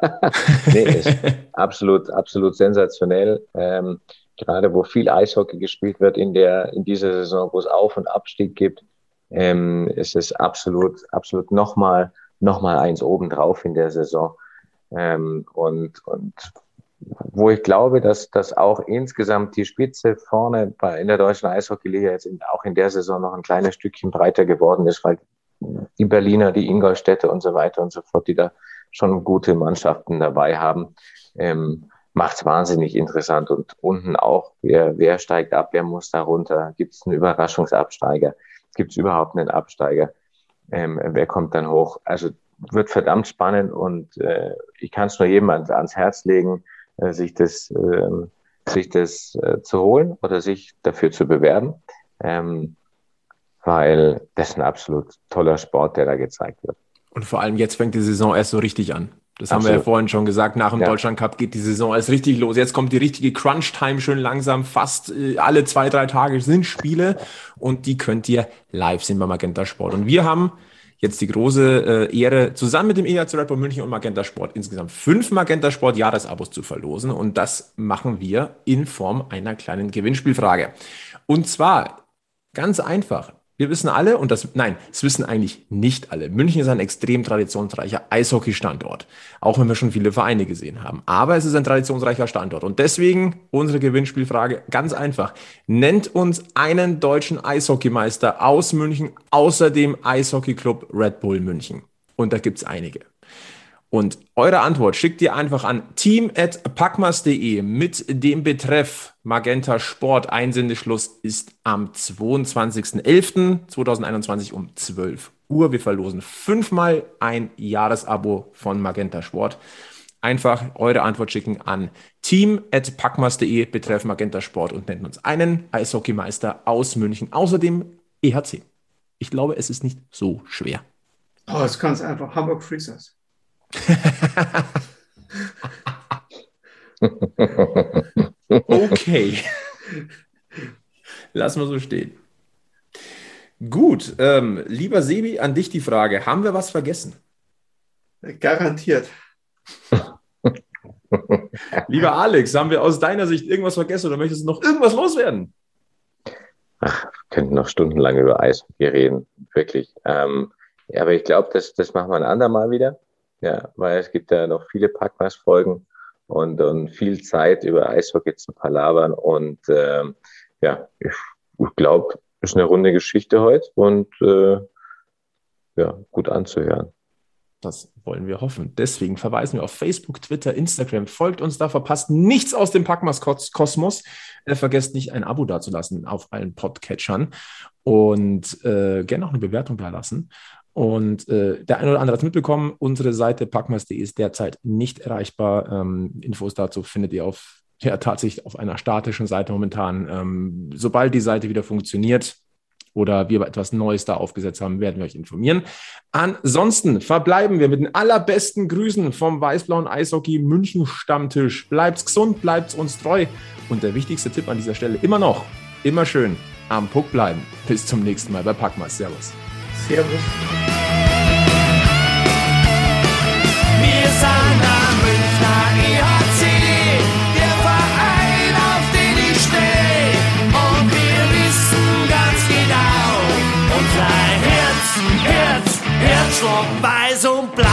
nee, ist absolut, absolut sensationell. Ähm, gerade wo viel Eishockey gespielt wird in der, in dieser Saison, wo es Auf- und Abstieg gibt, ähm, ist es absolut, absolut nochmal, nochmal eins obendrauf in der Saison. Ähm, und, und wo ich glaube, dass, dass auch insgesamt die Spitze vorne bei, in der deutschen Eishockeyliga jetzt in, auch in der Saison noch ein kleines Stückchen breiter geworden ist, weil die Berliner, die Ingolstädte und so weiter und so fort, die da schon gute Mannschaften dabei haben, ähm, macht es wahnsinnig interessant. Und unten auch, wer, wer steigt ab, wer muss da runter? Gibt es einen Überraschungsabsteiger? Gibt es überhaupt einen Absteiger? Ähm, wer kommt dann hoch? Also wird verdammt spannend und äh, ich kann es nur jedem ans, ans Herz legen, äh, sich das, äh, sich das äh, zu holen oder sich dafür zu bewerben, ähm, weil das ist ein absolut toller Sport, der da gezeigt wird. Und vor allem jetzt fängt die Saison erst so richtig an. Das Absolut. haben wir ja vorhin schon gesagt. Nach dem ja. Deutschland Cup geht die Saison erst richtig los. Jetzt kommt die richtige Crunch-Time schön langsam. Fast äh, alle zwei, drei Tage sind Spiele und die könnt ihr live sehen beim Magenta Sport. Und wir haben jetzt die große äh, Ehre, zusammen mit dem EHC Red Bull München und Magenta Sport insgesamt fünf Magenta Sport Jahresabos zu verlosen. Und das machen wir in Form einer kleinen Gewinnspielfrage. Und zwar ganz einfach. Wir wissen alle, und das, nein, das wissen eigentlich nicht alle. München ist ein extrem traditionsreicher Eishockey-Standort. Auch wenn wir schon viele Vereine gesehen haben. Aber es ist ein traditionsreicher Standort. Und deswegen unsere Gewinnspielfrage ganz einfach. Nennt uns einen deutschen Eishockeymeister aus München, außer dem Eishockey-Club Red Bull München. Und da gibt's einige. Und eure Antwort schickt ihr einfach an team.packmas.de mit dem Betreff Magenta Sport. Einsendeschluss ist am 22.11.2021 um 12 Uhr. Wir verlosen fünfmal ein Jahresabo von Magenta Sport. Einfach eure Antwort schicken an team.packmas.de betreff Magenta Sport und nennt uns einen Eishockeymeister aus München, außerdem EHC. Ich glaube, es ist nicht so schwer. Oh, es kann es einfach. Hamburg Freezers. okay. Lassen wir so stehen. Gut, ähm, lieber Sebi, an dich die Frage: Haben wir was vergessen? Garantiert. lieber Alex, haben wir aus deiner Sicht irgendwas vergessen oder möchtest du noch irgendwas loswerden? Ach, wir könnten noch stundenlang über Eishockey reden, wirklich. Ähm, ja, aber ich glaube, das, das machen wir ein andermal wieder. Ja, weil es gibt ja noch viele Packmas-Folgen und, und viel Zeit über Eishockey zu palabern. Und ähm, ja, ich, glaube, es ist eine runde Geschichte heute und äh, ja, gut anzuhören. Das wollen wir hoffen. Deswegen verweisen wir auf Facebook, Twitter, Instagram. Folgt uns da, verpasst nichts aus dem Packmas-Kosmos. Äh, vergesst nicht, ein Abo dazulassen auf allen Podcatchern und äh, gerne auch eine Bewertung da lassen. Und äh, der eine oder andere hat mitbekommen, unsere Seite packmas.de ist derzeit nicht erreichbar. Ähm, Infos dazu findet ihr auf, ja, tatsächlich auf einer statischen Seite momentan. Ähm, sobald die Seite wieder funktioniert oder wir etwas Neues da aufgesetzt haben, werden wir euch informieren. Ansonsten verbleiben wir mit den allerbesten Grüßen vom Weißblauen Eishockey München Stammtisch. Bleibt's gesund, bleibt's uns treu. Und der wichtigste Tipp an dieser Stelle immer noch, immer schön am Puck bleiben. Bis zum nächsten Mal bei Packmas. Servus. Servus. Wir sind am Münchner EHC, der Verein, auf den ich stehe. Und wir wissen ganz genau, unser Herz, Herz, Herzschlag weiß und blau.